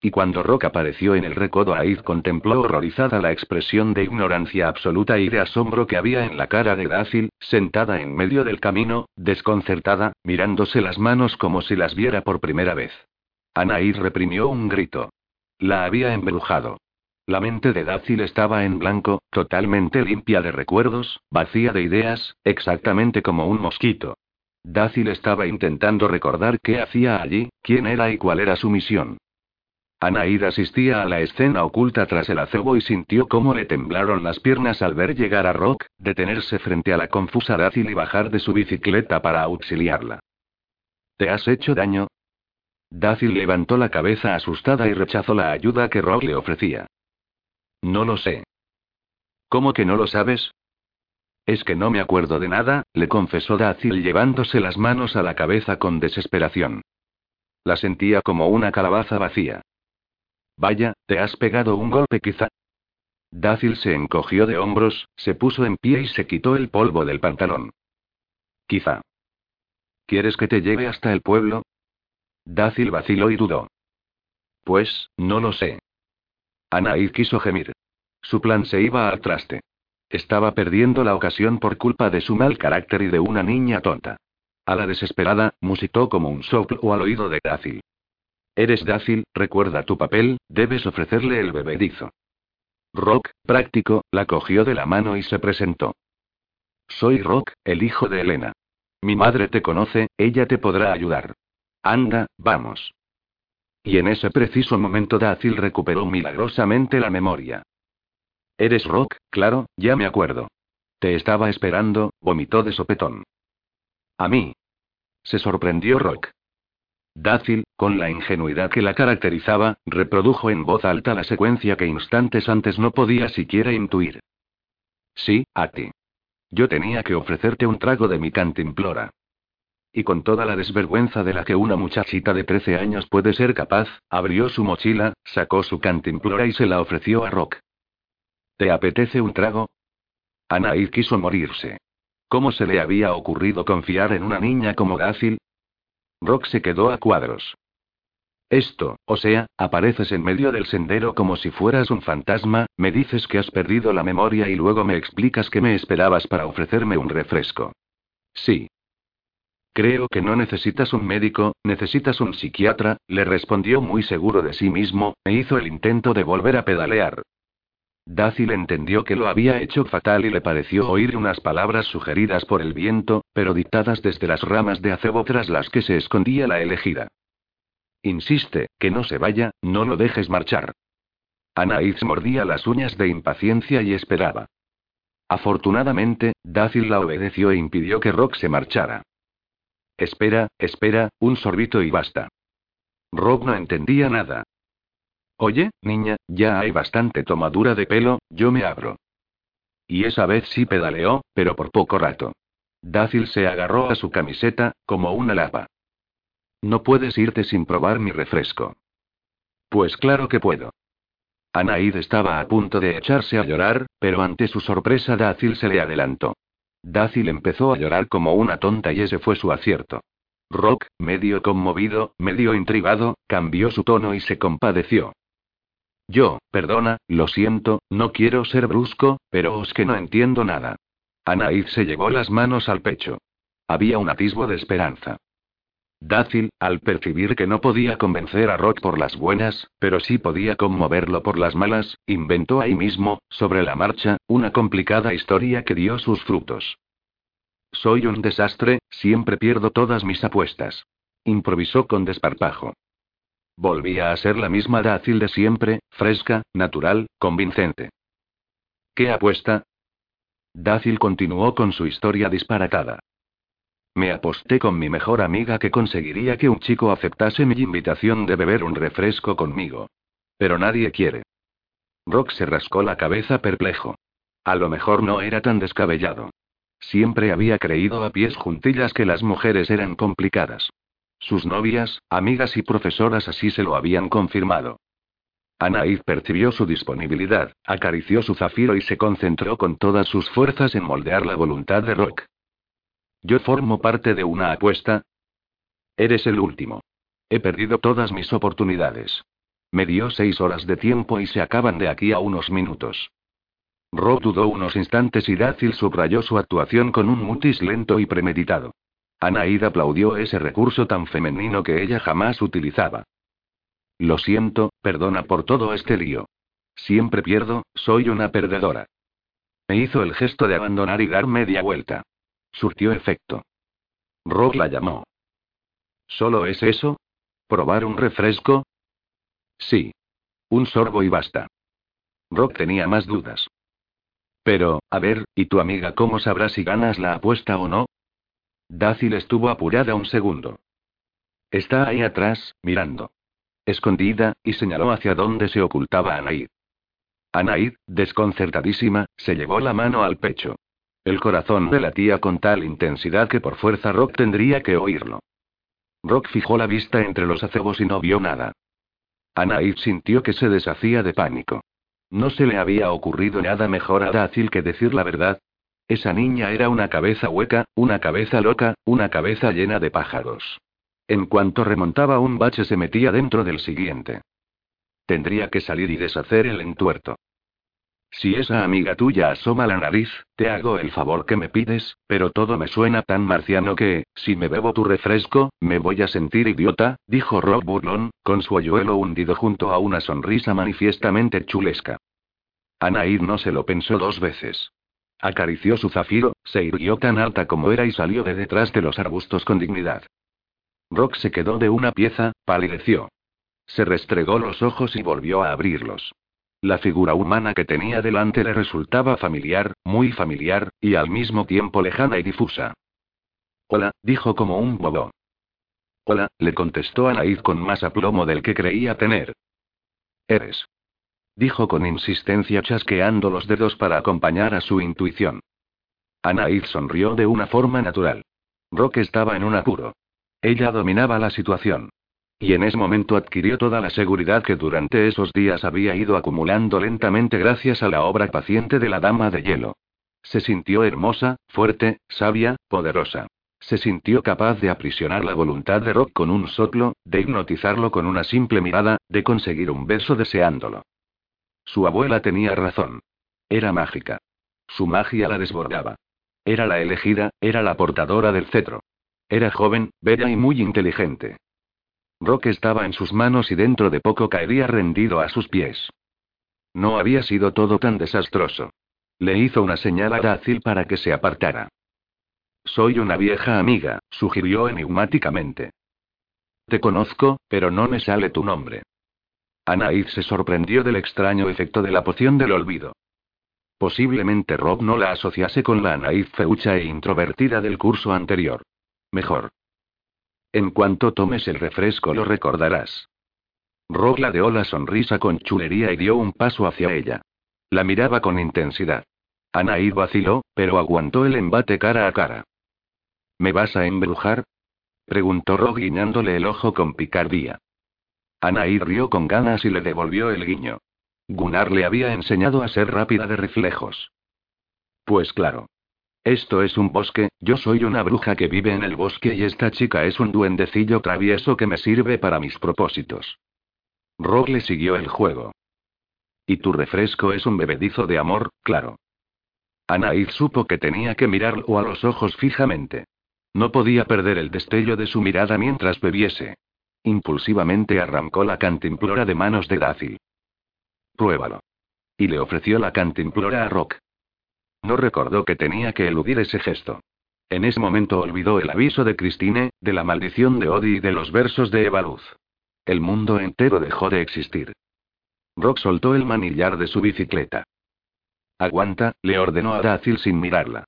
Y cuando Rock apareció en el recodo, Aid contempló horrorizada la expresión de ignorancia absoluta y de asombro que había en la cara de Dácil, sentada en medio del camino, desconcertada, mirándose las manos como si las viera por primera vez. Anaid reprimió un grito. La había embrujado. La mente de Dácil estaba en blanco, totalmente limpia de recuerdos, vacía de ideas, exactamente como un mosquito. Dácil estaba intentando recordar qué hacía allí, quién era y cuál era su misión. Anaid asistía a la escena oculta tras el acebo y sintió cómo le temblaron las piernas al ver llegar a Rock, detenerse frente a la confusa Dácil y bajar de su bicicleta para auxiliarla. ¿Te has hecho daño? Dácil levantó la cabeza asustada y rechazó la ayuda que Rock le ofrecía. No lo sé. ¿Cómo que no lo sabes? Es que no me acuerdo de nada, le confesó Dácil llevándose las manos a la cabeza con desesperación. La sentía como una calabaza vacía. Vaya, ¿te has pegado un golpe quizá? Dácil se encogió de hombros, se puso en pie y se quitó el polvo del pantalón. Quizá. ¿Quieres que te lleve hasta el pueblo? Dácil vaciló y dudó. Pues, no lo sé. Anaid quiso gemir. Su plan se iba al traste. Estaba perdiendo la ocasión por culpa de su mal carácter y de una niña tonta. A la desesperada, musitó como un soplo al oído de Dácil. Eres Dácil, recuerda tu papel, debes ofrecerle el bebedizo. Rock, práctico, la cogió de la mano y se presentó. Soy Rock, el hijo de Elena. Mi madre te conoce, ella te podrá ayudar. Anda, vamos. Y en ese preciso momento Dácil recuperó milagrosamente la memoria. Eres Rock, claro, ya me acuerdo. Te estaba esperando, vomitó de sopetón. A mí. Se sorprendió Rock. Dácil, con la ingenuidad que la caracterizaba, reprodujo en voz alta la secuencia que instantes antes no podía siquiera intuir. Sí, a ti. Yo tenía que ofrecerte un trago de mi cantimplora. Y con toda la desvergüenza de la que una muchachita de 13 años puede ser capaz, abrió su mochila, sacó su cantimplora y se la ofreció a Rock. ¿Te apetece un trago? Anaid quiso morirse. ¿Cómo se le había ocurrido confiar en una niña como Dácil? Rock se quedó a cuadros. Esto, o sea, apareces en medio del sendero como si fueras un fantasma, me dices que has perdido la memoria y luego me explicas que me esperabas para ofrecerme un refresco. Sí. Creo que no necesitas un médico, necesitas un psiquiatra, le respondió muy seguro de sí mismo, e hizo el intento de volver a pedalear. Dácil entendió que lo había hecho fatal y le pareció oír unas palabras sugeridas por el viento, pero dictadas desde las ramas de acebo tras las que se escondía la elegida. Insiste, que no se vaya, no lo dejes marchar. Anaíz mordía las uñas de impaciencia y esperaba. Afortunadamente, Dácil la obedeció e impidió que Rock se marchara. Espera, espera, un sorbito y basta. Rock no entendía nada. Oye, niña, ya hay bastante tomadura de pelo, yo me abro. Y esa vez sí pedaleó, pero por poco rato. Dácil se agarró a su camiseta, como una lapa. No puedes irte sin probar mi refresco. Pues claro que puedo. Anaid estaba a punto de echarse a llorar, pero ante su sorpresa Dácil se le adelantó. Dácil empezó a llorar como una tonta y ese fue su acierto. Rock, medio conmovido, medio intrigado, cambió su tono y se compadeció. Yo, perdona, lo siento, no quiero ser brusco, pero os que no entiendo nada. Anaid se llevó las manos al pecho. Había un atisbo de esperanza. Dácil, al percibir que no podía convencer a Rock por las buenas, pero sí podía conmoverlo por las malas, inventó ahí mismo, sobre la marcha, una complicada historia que dio sus frutos. Soy un desastre, siempre pierdo todas mis apuestas. Improvisó con desparpajo. Volvía a ser la misma dácil de siempre, fresca, natural, convincente. ¿Qué apuesta? Dácil continuó con su historia disparatada. Me aposté con mi mejor amiga que conseguiría que un chico aceptase mi invitación de beber un refresco conmigo. Pero nadie quiere. Rock se rascó la cabeza perplejo. A lo mejor no era tan descabellado. Siempre había creído a pies juntillas que las mujeres eran complicadas. Sus novias, amigas y profesoras así se lo habían confirmado. Anaid percibió su disponibilidad, acarició su zafiro y se concentró con todas sus fuerzas en moldear la voluntad de Rock. Yo formo parte de una apuesta. Eres el último. He perdido todas mis oportunidades. Me dio seis horas de tiempo y se acaban de aquí a unos minutos. Rock dudó unos instantes y Dácil subrayó su actuación con un mutis lento y premeditado. Anaída aplaudió ese recurso tan femenino que ella jamás utilizaba. Lo siento, perdona por todo este lío. Siempre pierdo, soy una perdedora. Me hizo el gesto de abandonar y dar media vuelta. Surtió efecto. Rock la llamó. ¿Solo es eso? ¿Probar un refresco? Sí. Un sorbo y basta. Rock tenía más dudas. Pero, a ver, ¿y tu amiga cómo sabrá si ganas la apuesta o no? Dácil estuvo apurada un segundo. Está ahí atrás, mirando. Escondida, y señaló hacia donde se ocultaba Anaid. Anaid, desconcertadísima, se llevó la mano al pecho. El corazón le latía con tal intensidad que por fuerza Rock tendría que oírlo. Rock fijó la vista entre los acebos y no vio nada. Anaid sintió que se deshacía de pánico. No se le había ocurrido nada mejor a Dácil que decir la verdad. Esa niña era una cabeza hueca, una cabeza loca, una cabeza llena de pájaros. En cuanto remontaba un bache se metía dentro del siguiente. Tendría que salir y deshacer el entuerto. Si esa amiga tuya asoma la nariz, te hago el favor que me pides, pero todo me suena tan marciano que, si me bebo tu refresco, me voy a sentir idiota, dijo Rob Burlon, con su hoyuelo hundido junto a una sonrisa manifiestamente chulesca. Anaid no se lo pensó dos veces. Acarició su zafiro, se irguió tan alta como era y salió de detrás de los arbustos con dignidad. Rock se quedó de una pieza, palideció. Se restregó los ojos y volvió a abrirlos. La figura humana que tenía delante le resultaba familiar, muy familiar, y al mismo tiempo lejana y difusa. Hola, dijo como un bobo. Hola, le contestó Anaid con más aplomo del que creía tener. Eres. Dijo con insistencia chasqueando los dedos para acompañar a su intuición. Anaid sonrió de una forma natural. Rock estaba en un apuro. Ella dominaba la situación. Y en ese momento adquirió toda la seguridad que durante esos días había ido acumulando lentamente gracias a la obra paciente de la Dama de Hielo. Se sintió hermosa, fuerte, sabia, poderosa. Se sintió capaz de aprisionar la voluntad de Rock con un soplo, de hipnotizarlo con una simple mirada, de conseguir un beso deseándolo. Su abuela tenía razón. Era mágica. Su magia la desbordaba. Era la elegida, era la portadora del cetro. Era joven, bella y muy inteligente. Rock estaba en sus manos y dentro de poco caería rendido a sus pies. No había sido todo tan desastroso. Le hizo una señal a Dácil para que se apartara. Soy una vieja amiga, sugirió enigmáticamente. Te conozco, pero no me sale tu nombre. Anaid se sorprendió del extraño efecto de la poción del olvido. Posiblemente Rob no la asociase con la Anaid feucha e introvertida del curso anterior. Mejor. En cuanto tomes el refresco lo recordarás. Rob ladeó la sonrisa con chulería y dio un paso hacia ella. La miraba con intensidad. Anaid vaciló, pero aguantó el embate cara a cara. ¿Me vas a embrujar? preguntó Rob guiñándole el ojo con picardía. Anaid rió con ganas y le devolvió el guiño. Gunnar le había enseñado a ser rápida de reflejos. Pues claro. Esto es un bosque, yo soy una bruja que vive en el bosque y esta chica es un duendecillo travieso que me sirve para mis propósitos. Rock le siguió el juego. Y tu refresco es un bebedizo de amor, claro. Anaid supo que tenía que mirarlo a los ojos fijamente. No podía perder el destello de su mirada mientras bebiese. Impulsivamente arrancó la cantimplora de manos de Daffy. Pruébalo. Y le ofreció la cantimplora a Rock. No recordó que tenía que eludir ese gesto. En ese momento olvidó el aviso de Christine, de la maldición de Odi y de los versos de Eva Luz. El mundo entero dejó de existir. Rock soltó el manillar de su bicicleta. Aguanta, le ordenó a Dacil sin mirarla.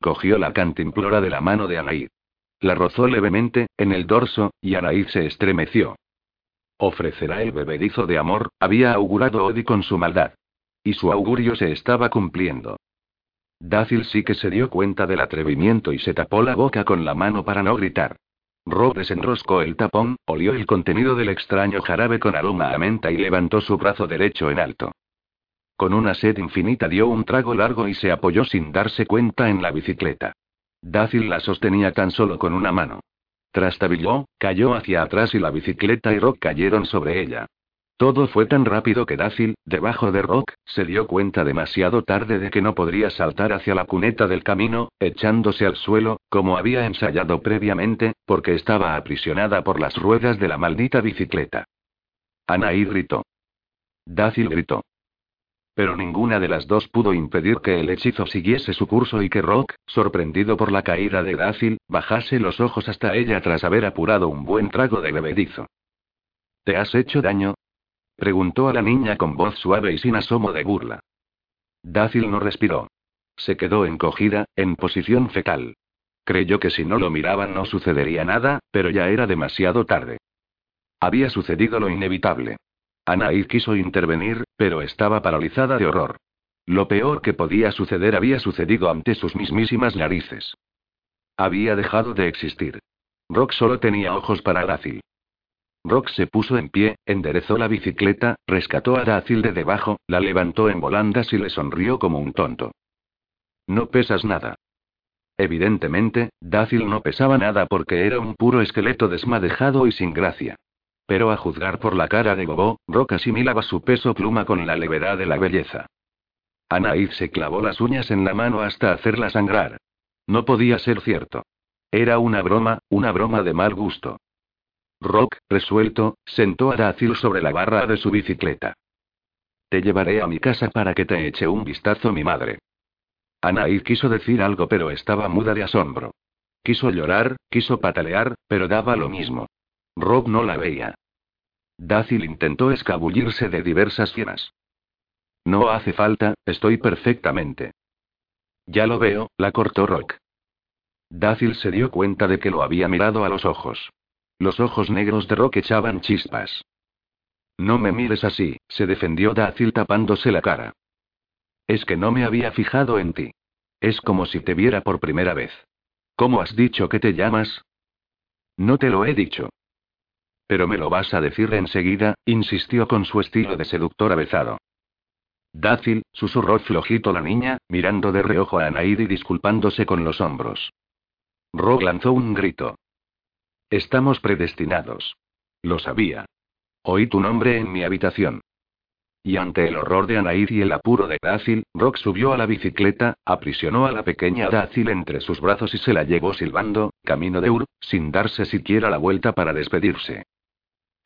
Cogió la cantimplora de la mano de Anaid. La rozó levemente, en el dorso, y Anaid se estremeció. Ofrecerá el bebedizo de amor, había augurado Odi con su maldad. Y su augurio se estaba cumpliendo. Dácil sí que se dio cuenta del atrevimiento y se tapó la boca con la mano para no gritar. Rob desenroscó el tapón, olió el contenido del extraño jarabe con aroma a menta y levantó su brazo derecho en alto. Con una sed infinita dio un trago largo y se apoyó sin darse cuenta en la bicicleta. Dácil la sostenía tan solo con una mano. Trastabilló, cayó hacia atrás y la bicicleta y Rock cayeron sobre ella. Todo fue tan rápido que Dácil, debajo de Rock, se dio cuenta demasiado tarde de que no podría saltar hacia la cuneta del camino, echándose al suelo, como había ensayado previamente, porque estaba aprisionada por las ruedas de la maldita bicicleta. Anaí gritó. Dácil gritó. Pero ninguna de las dos pudo impedir que el hechizo siguiese su curso y que Rock, sorprendido por la caída de Dácil, bajase los ojos hasta ella tras haber apurado un buen trago de bebedizo. ¿Te has hecho daño? preguntó a la niña con voz suave y sin asomo de burla. Dácil no respiró. Se quedó encogida, en posición fetal. Creyó que si no lo miraban no sucedería nada, pero ya era demasiado tarde. Había sucedido lo inevitable. Anaid quiso intervenir, pero estaba paralizada de horror. Lo peor que podía suceder había sucedido ante sus mismísimas narices. Había dejado de existir. Rock solo tenía ojos para Dácil. Rock se puso en pie, enderezó la bicicleta, rescató a Dácil de debajo, la levantó en volandas y le sonrió como un tonto. No pesas nada. Evidentemente, Dácil no pesaba nada porque era un puro esqueleto desmadejado y sin gracia. Pero a juzgar por la cara de Bobo, Rock asimilaba su peso pluma con la levedad de la belleza. Anaid se clavó las uñas en la mano hasta hacerla sangrar. No podía ser cierto. Era una broma, una broma de mal gusto. Rock, resuelto, sentó a Dácil sobre la barra de su bicicleta. Te llevaré a mi casa para que te eche un vistazo mi madre. Anaid quiso decir algo pero estaba muda de asombro. Quiso llorar, quiso patalear, pero daba lo mismo. Rob no la veía. Dácil intentó escabullirse de diversas fieras. No hace falta, estoy perfectamente. Ya lo veo, la cortó Rock. Dácil se dio cuenta de que lo había mirado a los ojos. Los ojos negros de Rock echaban chispas. No me mires así, se defendió Dácil tapándose la cara. Es que no me había fijado en ti. Es como si te viera por primera vez. ¿Cómo has dicho que te llamas? No te lo he dicho. Pero me lo vas a decir enseguida, insistió con su estilo de seductor avezado. Dácil, susurró flojito la niña, mirando de reojo a Anaid y disculpándose con los hombros. Rock lanzó un grito. Estamos predestinados. Lo sabía. Oí tu nombre en mi habitación. Y ante el horror de Anaid y el apuro de Dácil, Rock subió a la bicicleta, aprisionó a la pequeña Dácil entre sus brazos y se la llevó silbando, camino de Ur, sin darse siquiera la vuelta para despedirse.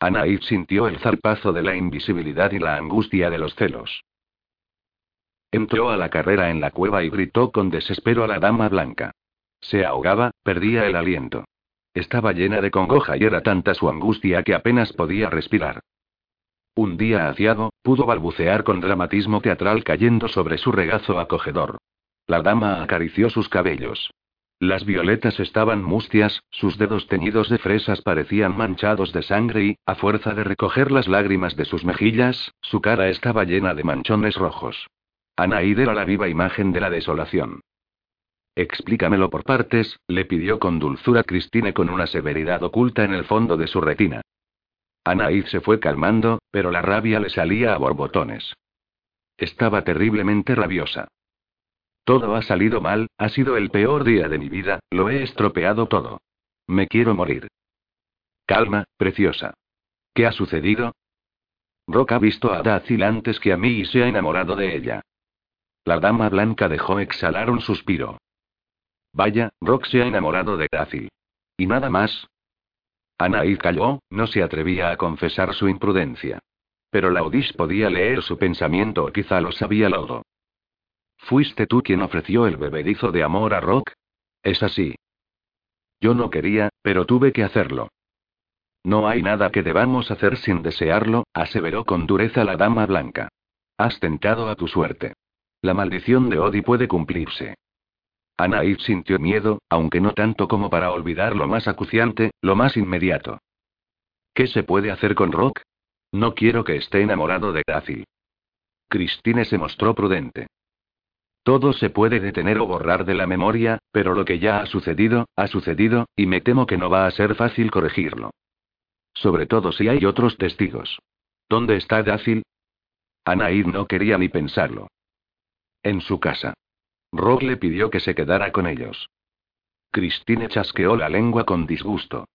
Anaid sintió el zarpazo de la invisibilidad y la angustia de los celos. Entró a la carrera en la cueva y gritó con desespero a la dama blanca. Se ahogaba, perdía el aliento. Estaba llena de congoja y era tanta su angustia que apenas podía respirar. Un día aciago, pudo balbucear con dramatismo teatral cayendo sobre su regazo acogedor. La dama acarició sus cabellos. Las violetas estaban mustias, sus dedos teñidos de fresas parecían manchados de sangre y, a fuerza de recoger las lágrimas de sus mejillas, su cara estaba llena de manchones rojos. Anaíd era la viva imagen de la desolación. Explícamelo por partes, le pidió con dulzura Cristine con una severidad oculta en el fondo de su retina. Anaíd se fue calmando, pero la rabia le salía a borbotones. Estaba terriblemente rabiosa. Todo ha salido mal, ha sido el peor día de mi vida, lo he estropeado todo. Me quiero morir. Calma, preciosa. ¿Qué ha sucedido? Rock ha visto a Dacil antes que a mí y se ha enamorado de ella. La dama blanca dejó exhalar un suspiro. Vaya, Rock se ha enamorado de Dacil. ¿Y nada más? Anaí calló, no se atrevía a confesar su imprudencia. Pero la Odis podía leer su pensamiento o quizá lo sabía Lodo. ¿Fuiste tú quien ofreció el bebedizo de amor a Rock? Es así. Yo no quería, pero tuve que hacerlo. No hay nada que debamos hacer sin desearlo, aseveró con dureza la dama blanca. Has tentado a tu suerte. La maldición de Odi puede cumplirse. Anaid sintió miedo, aunque no tanto como para olvidar lo más acuciante, lo más inmediato. ¿Qué se puede hacer con Rock? No quiero que esté enamorado de Gracie. Christine se mostró prudente. Todo se puede detener o borrar de la memoria, pero lo que ya ha sucedido, ha sucedido, y me temo que no va a ser fácil corregirlo. Sobre todo si hay otros testigos. ¿Dónde está Dácil? Anaid no quería ni pensarlo. En su casa. Rock le pidió que se quedara con ellos. Christine chasqueó la lengua con disgusto.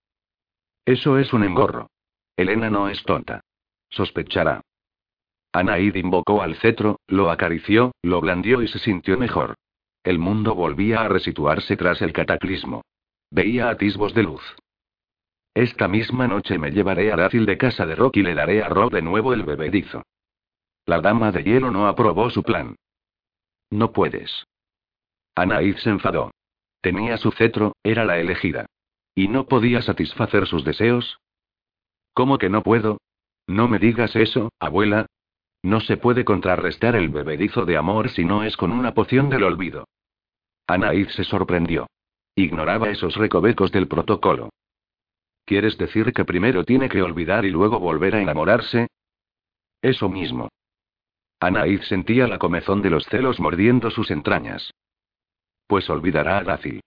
Eso es un engorro. Elena no es tonta. Sospechará. Anaid invocó al cetro, lo acarició, lo blandió y se sintió mejor. El mundo volvía a resituarse tras el cataclismo. Veía atisbos de luz. Esta misma noche me llevaré a Dácil de casa de Rock y le daré a Rock de nuevo el bebedizo. La dama de hielo no aprobó su plan. No puedes. Anaid se enfadó. Tenía su cetro, era la elegida. ¿Y no podía satisfacer sus deseos? ¿Cómo que no puedo? No me digas eso, abuela. No se puede contrarrestar el bebedizo de amor si no es con una poción del olvido. Anaid se sorprendió. Ignoraba esos recovecos del protocolo. ¿Quieres decir que primero tiene que olvidar y luego volver a enamorarse? Eso mismo. Anaid sentía la comezón de los celos mordiendo sus entrañas. Pues olvidará a Dacil.